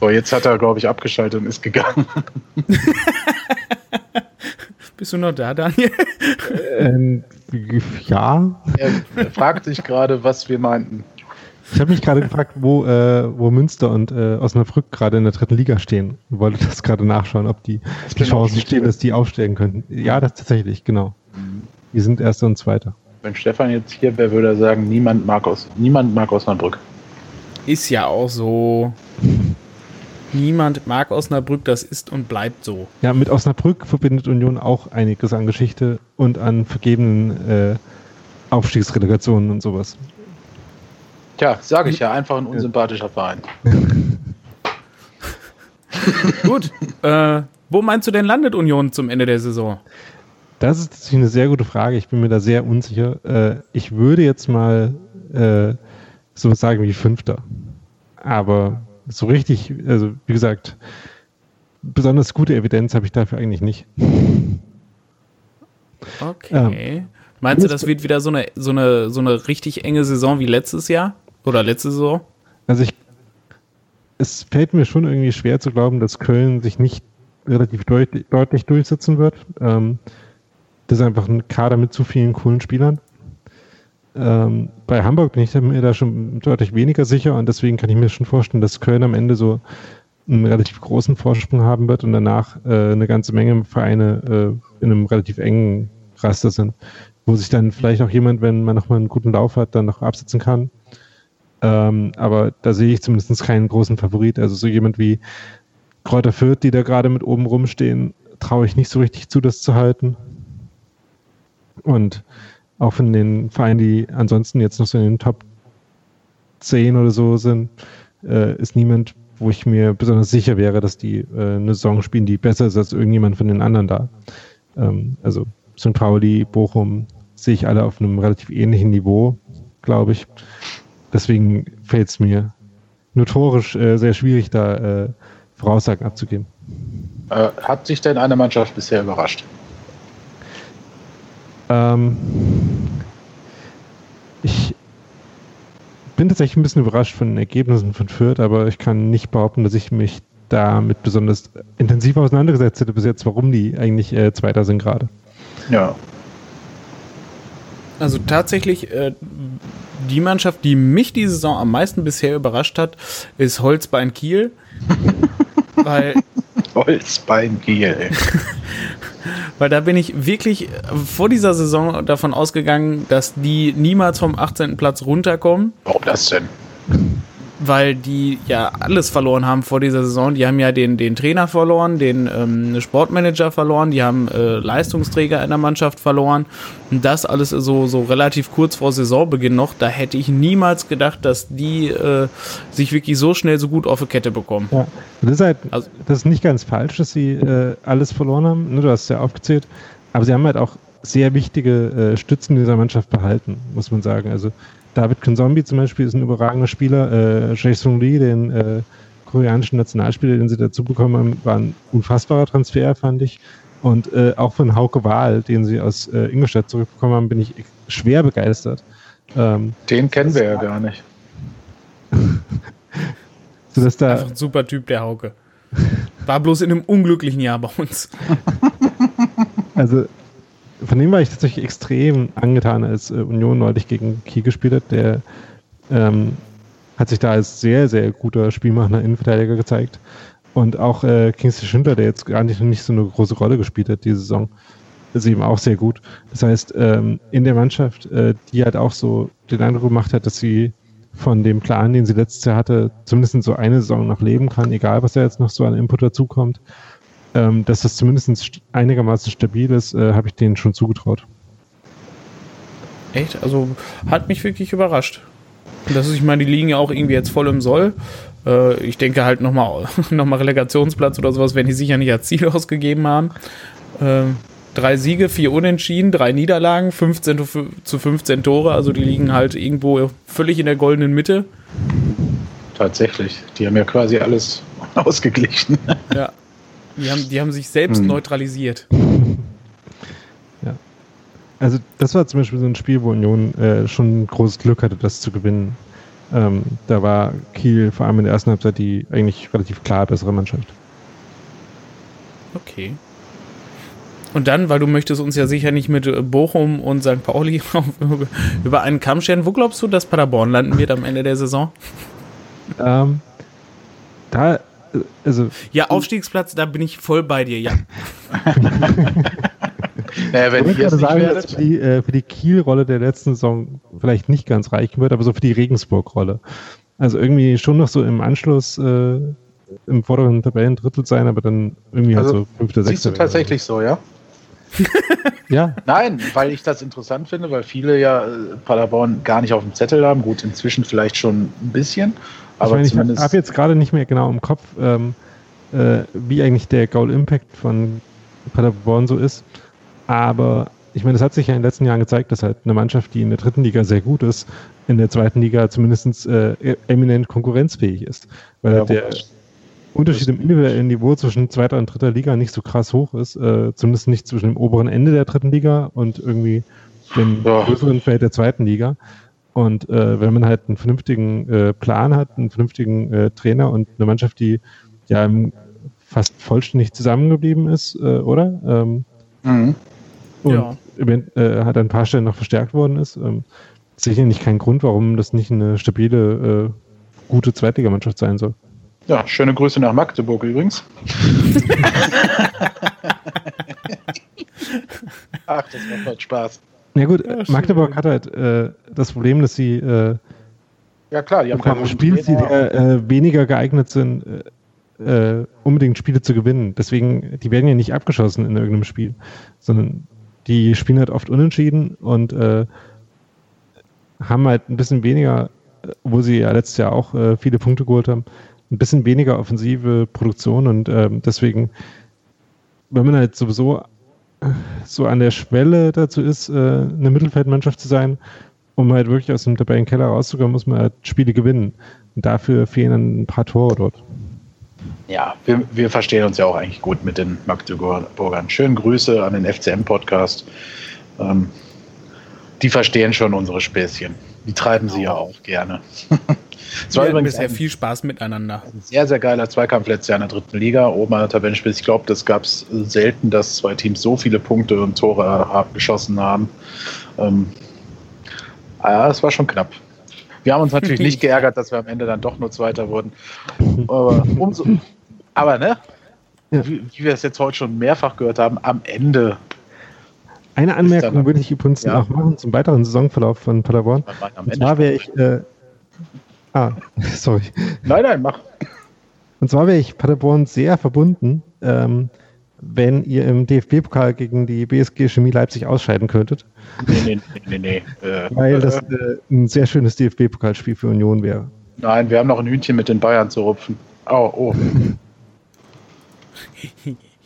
so, jetzt hat er, glaube ich, abgeschaltet und ist gegangen. Bist du noch da, Daniel? Ähm, ja. Er fragt sich gerade, was wir meinten. Ich habe mich gerade gefragt, wo, äh, wo Münster und äh, Osnabrück gerade in der dritten Liga stehen. Ich wollte das gerade nachschauen, ob die, die Chancen stehen, dass die aufsteigen könnten. Ja, das tatsächlich, genau. Mhm. Die sind Erster und Zweiter. Wenn Stefan jetzt hier wäre, würde er sagen, niemand mag, aus, niemand mag Osnabrück. Ist ja auch so. Niemand mag Osnabrück, das ist und bleibt so. Ja, mit Osnabrück verbindet Union auch einiges an Geschichte und an vergebenen äh, Aufstiegsrelegationen und sowas. Tja, sage ich ja, einfach ein unsympathischer Verein. Gut. Äh, wo meinst du denn landet Union zum Ende der Saison? Das ist natürlich eine sehr gute Frage. Ich bin mir da sehr unsicher. Äh, ich würde jetzt mal äh, so sagen wie Fünfter. Aber so richtig, also wie gesagt, besonders gute Evidenz habe ich dafür eigentlich nicht. Okay. Ähm, Meinst du, das wird wieder so eine, so, eine, so eine richtig enge Saison wie letztes Jahr? Oder letzte Saison? Also ich, es fällt mir schon irgendwie schwer zu glauben, dass Köln sich nicht relativ deutlich, deutlich durchsetzen wird. Ähm, das ist einfach ein Kader mit zu vielen coolen Spielern. Ähm, bei Hamburg bin ich mir da schon deutlich weniger sicher und deswegen kann ich mir schon vorstellen, dass Köln am Ende so einen relativ großen Vorsprung haben wird und danach äh, eine ganze Menge Vereine äh, in einem relativ engen Raster sind, wo sich dann vielleicht auch jemand, wenn man nochmal einen guten Lauf hat, dann noch absetzen kann. Ähm, aber da sehe ich zumindest keinen großen Favorit. Also so jemand wie Kräuter Fürth, die da gerade mit oben rumstehen, traue ich nicht so richtig zu, das zu halten. Und auch von den Vereinen, die ansonsten jetzt noch so in den Top 10 oder so sind, äh, ist niemand, wo ich mir besonders sicher wäre, dass die äh, eine Saison spielen, die besser ist als irgendjemand von den anderen da. Ähm, also St. Pauli, Bochum sehe ich alle auf einem relativ ähnlichen Niveau, glaube ich. Deswegen fällt es mir notorisch äh, sehr schwierig, da äh, Voraussagen abzugeben. Äh, hat sich denn eine Mannschaft bisher überrascht? Ähm, ich bin tatsächlich ein bisschen überrascht von den Ergebnissen von Fürth, aber ich kann nicht behaupten, dass ich mich damit besonders intensiv auseinandergesetzt hätte bis jetzt, warum die eigentlich äh, Zweiter sind gerade. Ja. Also tatsächlich, äh, die Mannschaft, die mich die Saison am meisten bisher überrascht hat, ist Holzbein Kiel. weil Holzbein Kiel. Weil da bin ich wirklich vor dieser Saison davon ausgegangen, dass die niemals vom 18. Platz runterkommen. Warum das denn? Weil die ja alles verloren haben vor dieser Saison. Die haben ja den, den Trainer verloren, den ähm, Sportmanager verloren, die haben äh, Leistungsträger in der Mannschaft verloren. Und das alles so, so relativ kurz vor Saisonbeginn noch. Da hätte ich niemals gedacht, dass die äh, sich wirklich so schnell so gut auf die Kette bekommen. Ja, das ist halt, also, das ist nicht ganz falsch, dass sie äh, alles verloren haben. Du hast es ja aufgezählt. Aber sie haben halt auch sehr wichtige äh, Stützen dieser Mannschaft behalten, muss man sagen. Also David Konzombi zum Beispiel ist ein überragender Spieler. Äh, Jason Lee, den äh, koreanischen Nationalspieler, den sie dazu bekommen haben, war ein unfassbarer Transfer, fand ich. Und äh, auch von Hauke Wahl, den sie aus äh, Ingolstadt zurückbekommen haben, bin ich schwer begeistert. Ähm, den kennen wir ja gar nicht. sodass da Einfach ein super Typ, der Hauke. War bloß in einem unglücklichen Jahr bei uns. Also, von dem war ich tatsächlich extrem angetan, als äh, Union neulich gegen Kiel gespielt hat. Der ähm, hat sich da als sehr, sehr guter spielmachender Innenverteidiger gezeigt. Und auch äh, Kingsley Schindler, der jetzt gar nicht, nicht so eine große Rolle gespielt hat diese Saison, ist eben auch sehr gut. Das heißt, ähm, in der Mannschaft, äh, die halt auch so den Eindruck gemacht hat, dass sie von dem Plan, den sie letztes Jahr hatte, zumindest so eine Saison noch leben kann, egal was da jetzt noch so an Input dazukommt, ähm, dass das zumindest einigermaßen stabil ist, äh, habe ich denen schon zugetraut. Echt? Also hat mich wirklich überrascht. Das ist, ich meine, die liegen ja auch irgendwie jetzt voll im Soll. Äh, ich denke halt nochmal noch mal Relegationsplatz oder sowas werden die sicher nicht als Ziel ausgegeben haben. Äh, drei Siege, vier Unentschieden, drei Niederlagen, 15 zu 15 Tore. Also die liegen halt irgendwo völlig in der goldenen Mitte. Tatsächlich. Die haben ja quasi alles ausgeglichen. Ja. Die haben, die haben sich selbst hm. neutralisiert. Ja. Also das war zum Beispiel so ein Spiel, wo Union äh, schon großes Glück hatte, das zu gewinnen. Ähm, da war Kiel vor allem in der ersten Halbzeit die eigentlich relativ klar bessere Mannschaft. Okay. Und dann, weil du möchtest uns ja sicher nicht mit äh, Bochum und St. Pauli über einen Kamm scheren, wo glaubst du, dass Paderborn landen wird am Ende der Saison? Ähm, da, also. Ja, Aufstiegsplatz, da bin ich voll bei dir, ja. naja, wenn ich gerade sagen, dass für die, äh, für die Kiel-Rolle der letzten Saison vielleicht nicht ganz reichen wird, aber so für die Regensburg-Rolle. Also irgendwie schon noch so im Anschluss äh, im vorderen Tabellendrittel sein, aber dann irgendwie also, halt so fünfter, sechster. Siehst du tatsächlich so, ja? ja. Nein, weil ich das interessant finde, weil viele ja äh, Paderborn gar nicht auf dem Zettel haben. Gut, inzwischen vielleicht schon ein bisschen. Aber ich, meine, ich habe jetzt gerade nicht mehr genau im Kopf, ähm, äh, wie eigentlich der Goal Impact von Paderborn so ist. Aber ich meine, es hat sich ja in den letzten Jahren gezeigt, dass halt eine Mannschaft, die in der dritten Liga sehr gut ist, in der zweiten Liga zumindest äh, eminent konkurrenzfähig ist. Weil ja, der, Unterschied im individuellen Niveau zwischen zweiter und dritter Liga nicht so krass hoch ist, äh, zumindest nicht zwischen dem oberen Ende der dritten Liga und irgendwie dem ja. größeren Feld der zweiten Liga. Und äh, wenn man halt einen vernünftigen äh, Plan hat, einen vernünftigen äh, Trainer und eine Mannschaft, die ja fast vollständig zusammengeblieben ist, äh, oder? Ähm, mhm. Und ja. äh, hat an ein paar Stellen noch verstärkt worden ist. Ähm, sicherlich kein Grund, warum das nicht eine stabile, äh, gute Zweitligamannschaft sein soll. Ja, schöne Grüße nach Magdeburg übrigens. Ach, das macht halt Spaß. Ja gut, ja, Magdeburg hat halt äh, das Problem, dass sie äh, ja klar, die haben keine Spiels, die äh, weniger geeignet sind, äh, äh, unbedingt Spiele zu gewinnen. Deswegen, die werden ja nicht abgeschossen in irgendeinem Spiel, sondern die spielen halt oft unentschieden und äh, haben halt ein bisschen weniger, wo sie ja letztes Jahr auch viele Punkte geholt haben, ein bisschen weniger offensive Produktion und ähm, deswegen, wenn man halt sowieso so an der Schwelle dazu ist, äh, eine Mittelfeldmannschaft zu sein, um halt wirklich aus dem Tabellenkeller rauszukommen, muss man halt Spiele gewinnen. Und dafür fehlen dann ein paar Tore dort. Ja, wir, wir verstehen uns ja auch eigentlich gut mit den Magdeburgern. Schönen Grüße an den FCM-Podcast. Ähm, die verstehen schon unsere Späßchen. Die treiben sie ja auch gerne. Es war übrigens bisher viel Spaß miteinander. Ein sehr, sehr geiler Zweikampf letztes Jahr in der dritten Liga, oben an der Tabellenspitze. Ich glaube, das gab es selten, dass zwei Teams so viele Punkte und Tore geschossen haben. Ähm, ah ja, es war schon knapp. Wir haben uns natürlich nicht geärgert, dass wir am Ende dann doch nur Zweiter wurden. Aber, umso, aber ne, ja. wie, wie, wir es jetzt heute schon mehrfach gehört haben, am Ende. Eine Anmerkung würde ich übrigens ja. noch machen zum weiteren Saisonverlauf von Paderborn. Und zwar wäre ich äh, Ah, sorry. Nein, nein, mach. Und zwar wäre ich Paderborn sehr verbunden, ähm, wenn ihr im DFB-Pokal gegen die BSG Chemie Leipzig ausscheiden könntet. Nee, nee, nee, nee. Äh, Weil das äh, ein sehr schönes DFB-Pokalspiel für Union wäre. Nein, wir haben noch ein Hühnchen mit den Bayern zu rupfen. Oh, oh.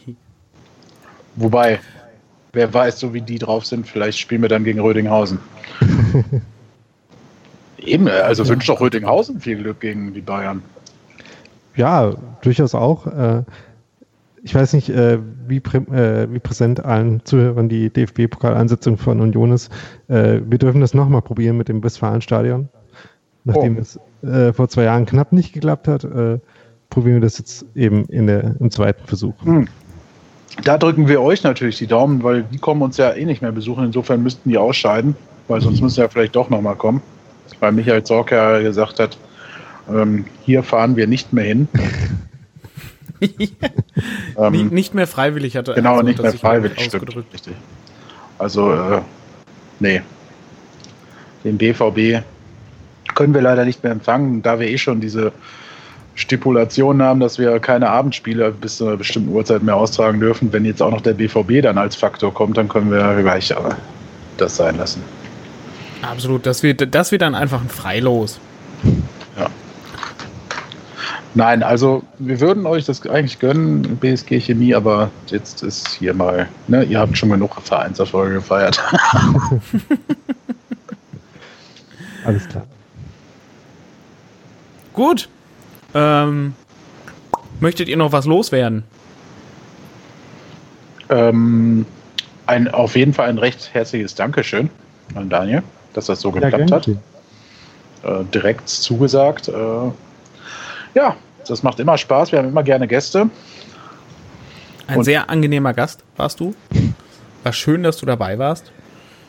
Wobei, wer weiß, so wie die drauf sind, vielleicht spielen wir dann gegen Rödinghausen. Eben, also wünscht doch Rödinghausen viel Glück gegen die Bayern. Ja, durchaus auch. Äh, ich weiß nicht, äh, wie, äh, wie präsent allen Zuhörern die DFB-Pokalansetzung von Union ist. Wir dürfen das nochmal probieren mit dem Westfalenstadion. Nachdem oh. es vor zwei Jahren knapp nicht geklappt hat, probieren wir das jetzt eben in der, im zweiten Versuch. Hm. Da drücken wir euch natürlich die Daumen, weil die kommen uns ja eh nicht mehr besuchen. Insofern müssten die ausscheiden, weil sonst müssen sie ja vielleicht doch nochmal kommen. Weil Michael Zorc ja gesagt hat, ähm, hier fahren wir nicht mehr hin. ähm, nicht mehr freiwillig hatte Genau, also, nicht mehr freiwillig, stimmt. Richtig. Also, äh, nee. Den BVB können wir leider nicht mehr empfangen, da wir eh schon diese Stipulation haben, dass wir keine Abendspiele bis zu einer bestimmten Uhrzeit mehr austragen dürfen. Wenn jetzt auch noch der BVB dann als Faktor kommt, dann können wir gleich das sein lassen. Absolut, das wird, das wird dann einfach ein Freilos. Ja. Nein, also wir würden euch das eigentlich gönnen, BSG Chemie, aber jetzt ist hier mal, ne, ihr habt schon genug Vereinserfolge gefeiert. Alles klar. Gut, ähm, möchtet ihr noch was loswerden? Ähm, ein, auf jeden Fall ein recht herzliches Dankeschön an Daniel, dass das so geklappt ja, hat. Äh, direkt zugesagt. Äh, ja, das macht immer Spaß. Wir haben immer gerne Gäste. Ein Und sehr angenehmer Gast warst du. War schön, dass du dabei warst.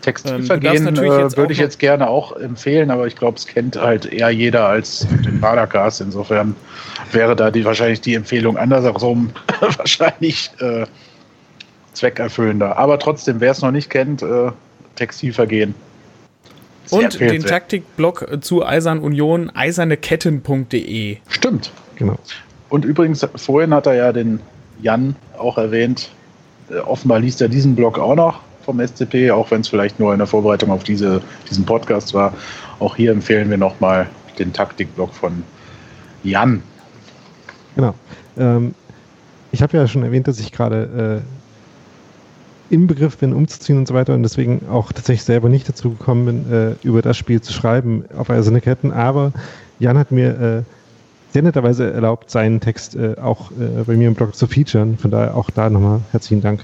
Textilvergehen ähm, äh, würde ich jetzt gerne auch empfehlen, aber ich glaube, es kennt halt eher jeder als den Badercast. Insofern wäre da die, wahrscheinlich die Empfehlung andersherum wahrscheinlich äh, zweckerfüllender. Aber trotzdem, wer es noch nicht kennt, äh, Textilvergehen. Und den Taktikblog zu Eisern Union, eiserneketten.de. Stimmt, genau. Und übrigens, vorhin hat er ja den Jan auch erwähnt. Äh, offenbar liest er diesen Blog auch noch vom SCP, auch wenn es vielleicht nur in der Vorbereitung auf diese, diesen Podcast war. Auch hier empfehlen wir nochmal den Taktikblog von Jan. Genau. Ähm, ich habe ja schon erwähnt, dass ich gerade äh, im Begriff bin, umzuziehen und so weiter und deswegen auch tatsächlich selber nicht dazu gekommen bin, äh, über das Spiel zu schreiben auf Eiserne Ketten. Aber Jan hat mir äh, sehr netterweise erlaubt, seinen Text äh, auch äh, bei mir im Blog zu featuren. Von daher auch da nochmal herzlichen Dank.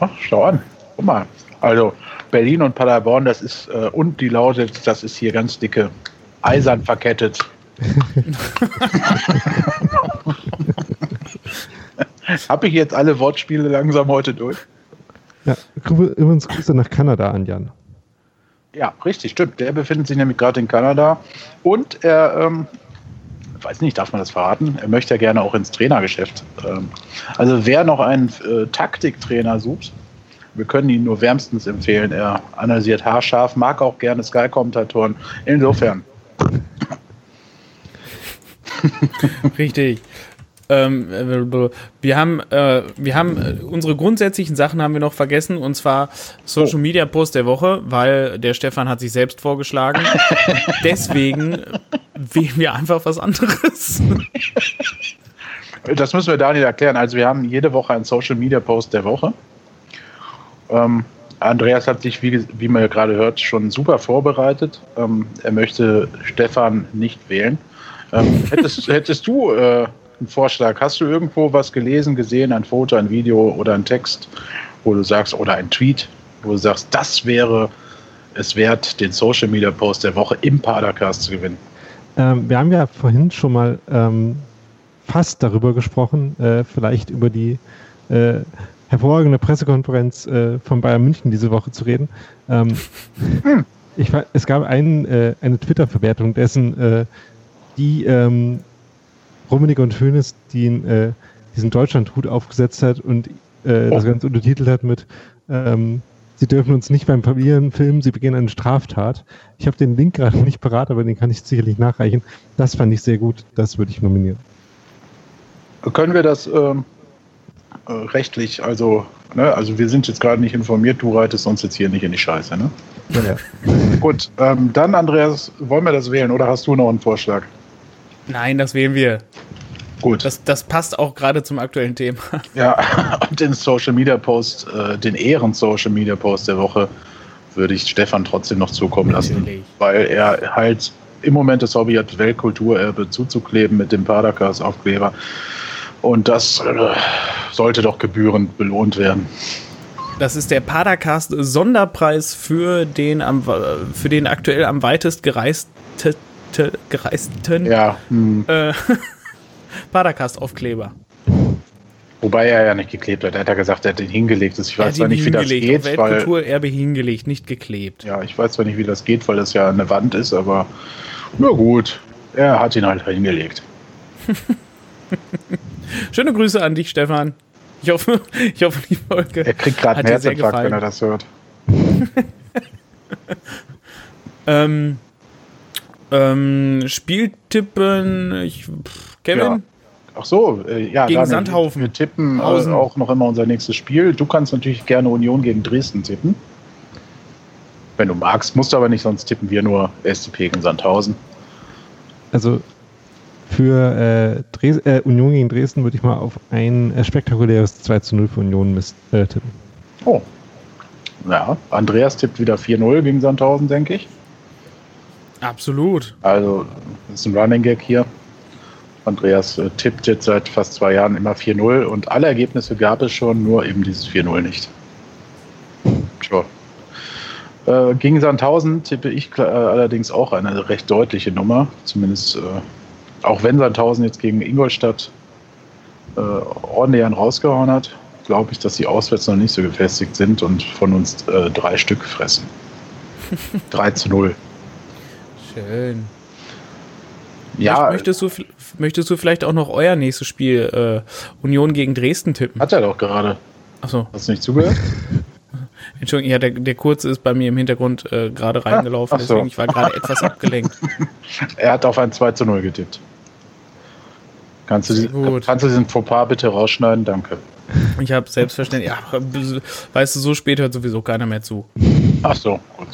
Ach, schau an. Guck mal. Also Berlin und Paderborn, das ist, äh, und die Lausitz, das ist hier ganz dicke eisern verkettet. Habe ich jetzt alle Wortspiele langsam heute durch? Ja, übrigens Grüße nach Kanada an Jan. Ja, richtig, stimmt. Der befindet sich nämlich gerade in Kanada und er, ähm, weiß nicht, darf man das verraten? Er möchte ja gerne auch ins Trainergeschäft. Ähm, also wer noch einen äh, Taktiktrainer sucht, wir können ihn nur wärmstens empfehlen. Er analysiert haarscharf, mag auch gerne Sky-Kommentatoren. Insofern. Richtig. Ähm, wir haben, äh, wir haben äh, unsere grundsätzlichen Sachen haben wir noch vergessen und zwar Social oh. Media Post der Woche, weil der Stefan hat sich selbst vorgeschlagen. Deswegen wählen wir einfach was anderes. Das müssen wir Daniel erklären. Also wir haben jede Woche einen Social Media Post der Woche. Ähm, Andreas hat sich, wie, wie man ja gerade hört, schon super vorbereitet. Ähm, er möchte Stefan nicht wählen. Ähm, hättest, hättest du äh, einen Vorschlag? Hast du irgendwo was gelesen, gesehen, ein Foto, ein Video oder ein Text, wo du sagst, oder ein Tweet, wo du sagst, das wäre es wert, den Social Media Post der Woche im Padercast zu gewinnen? Ähm, wir haben ja vorhin schon mal ähm, fast darüber gesprochen, äh, vielleicht über die äh, hervorragende Pressekonferenz äh, von Bayern München diese Woche zu reden. Ähm, hm. ich, es gab ein, äh, eine Twitter-Verwertung dessen, äh, die Rummenig und Hönes die, äh, diesen Deutschland-Hut aufgesetzt hat und äh, oh. das Ganze untertitelt hat mit ähm, Sie dürfen uns nicht beim Papieren filmen, Sie begehen eine Straftat. Ich habe den Link gerade nicht parat, aber den kann ich sicherlich nachreichen. Das fand ich sehr gut, das würde ich nominieren. Können wir das ähm, äh, rechtlich, also, ne, also wir sind jetzt gerade nicht informiert, du reitest uns jetzt hier nicht in die Scheiße, ne? Ja, ja. Gut, ähm, dann Andreas, wollen wir das wählen oder hast du noch einen Vorschlag? Nein, das wählen wir. Gut. Das, das passt auch gerade zum aktuellen Thema. Ja, und den Social Media Post, äh, den Ehren Social Media Post der Woche würde ich Stefan trotzdem noch zukommen lassen, Natürlich. weil er halt im Moment das Hobby hat, Weltkulturerbe zuzukleben mit dem Padercast-Aufkleber. Und das äh, sollte doch gebührend belohnt werden. Das ist der Padercast Sonderpreis für den, am, für den aktuell am weitest gereiste, gereisten ja, hm. äh, Padercast-Aufkleber. Wobei er ja nicht geklebt hat. Er hat ja gesagt, er hat den hingelegt. Ich weiß zwar nicht, wie das geht. Weltkulturerbe hingelegt, nicht geklebt. Ja, ich weiß zwar nicht, wie das geht, weil das ja eine Wand ist, aber na gut. Er hat ihn halt hingelegt. Schöne Grüße an dich, Stefan. Ich hoffe, ich hoffe die Folge. Er kriegt gerade einen Herzinfarkt, wenn er das hört. ähm, ähm, Spieltippen, ich, Kevin? Ja. Ach so, äh, ja, gegen Daniel, Sandhaufen. Wir tippen äh, auch noch immer unser nächstes Spiel. Du kannst natürlich gerne Union gegen Dresden tippen. Wenn du magst, musst du aber nicht, sonst tippen wir nur SCP gegen Sandhausen. Also für äh, äh, Union gegen Dresden würde ich mal auf ein äh, spektakuläres 2 zu 0 für Union miss, äh, tippen. Oh. Ja, Andreas tippt wieder 4-0 gegen Sandhausen, denke ich. Absolut. Also, das ist ein Running Gag hier. Andreas äh, tippt jetzt seit fast zwei Jahren immer 4-0 und alle Ergebnisse gab es schon, nur eben dieses 4-0 nicht. Sure. Äh, gegen Sandhausen tippe ich äh, allerdings auch eine recht deutliche Nummer. Zumindest, äh, auch wenn Sandhausen jetzt gegen Ingolstadt äh, ordentlich einen rausgehauen hat, glaube ich, dass die auswärts noch nicht so gefestigt sind und von uns äh, drei Stück fressen. 3 zu 0. Schön. Ja. Möchtest du, möchtest du vielleicht auch noch euer nächstes Spiel äh, Union gegen Dresden tippen? Hat er doch gerade. Achso. Hast du nicht zugehört? Entschuldigung, ja, der, der Kurze ist bei mir im Hintergrund äh, gerade reingelaufen, Ach, so. deswegen ich war gerade etwas abgelenkt. Er hat auf ein 2 zu 0 getippt. Kannst du, die, kannst du diesen Fauxpas bitte rausschneiden? Danke. Ich habe selbstverständlich, ja, weißt du, so spät hört sowieso keiner mehr zu. Ach so, gut.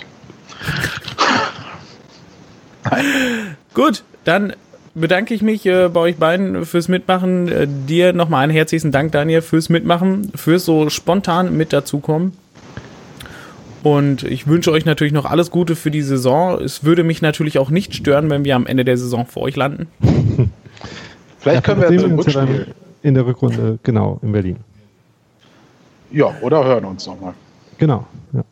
Gut, dann bedanke ich mich äh, bei euch beiden fürs Mitmachen. Äh, dir nochmal einen herzlichen Dank, Daniel, fürs Mitmachen, fürs so spontan mit dazukommen. Und ich wünsche euch natürlich noch alles Gute für die Saison. Es würde mich natürlich auch nicht stören, wenn wir am Ende der Saison vor euch landen. Vielleicht können wir ja uns in der Rückrunde, genau, in Berlin. Ja, oder hören uns nochmal. Genau, ja.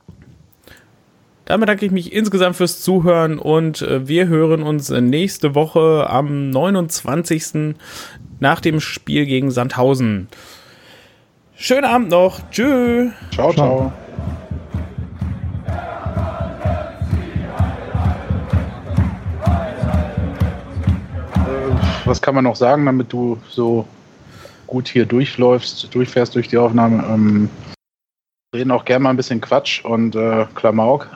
Dann bedanke ich mich insgesamt fürs Zuhören und äh, wir hören uns nächste Woche am 29. nach dem Spiel gegen Sandhausen. Schönen Abend noch. Tschüss. Ciao, ciao. was kann man noch sagen, damit du so gut hier durchläufst, durchfährst durch die Aufnahme? Ähm, reden auch gerne mal ein bisschen Quatsch und äh, Klamauk,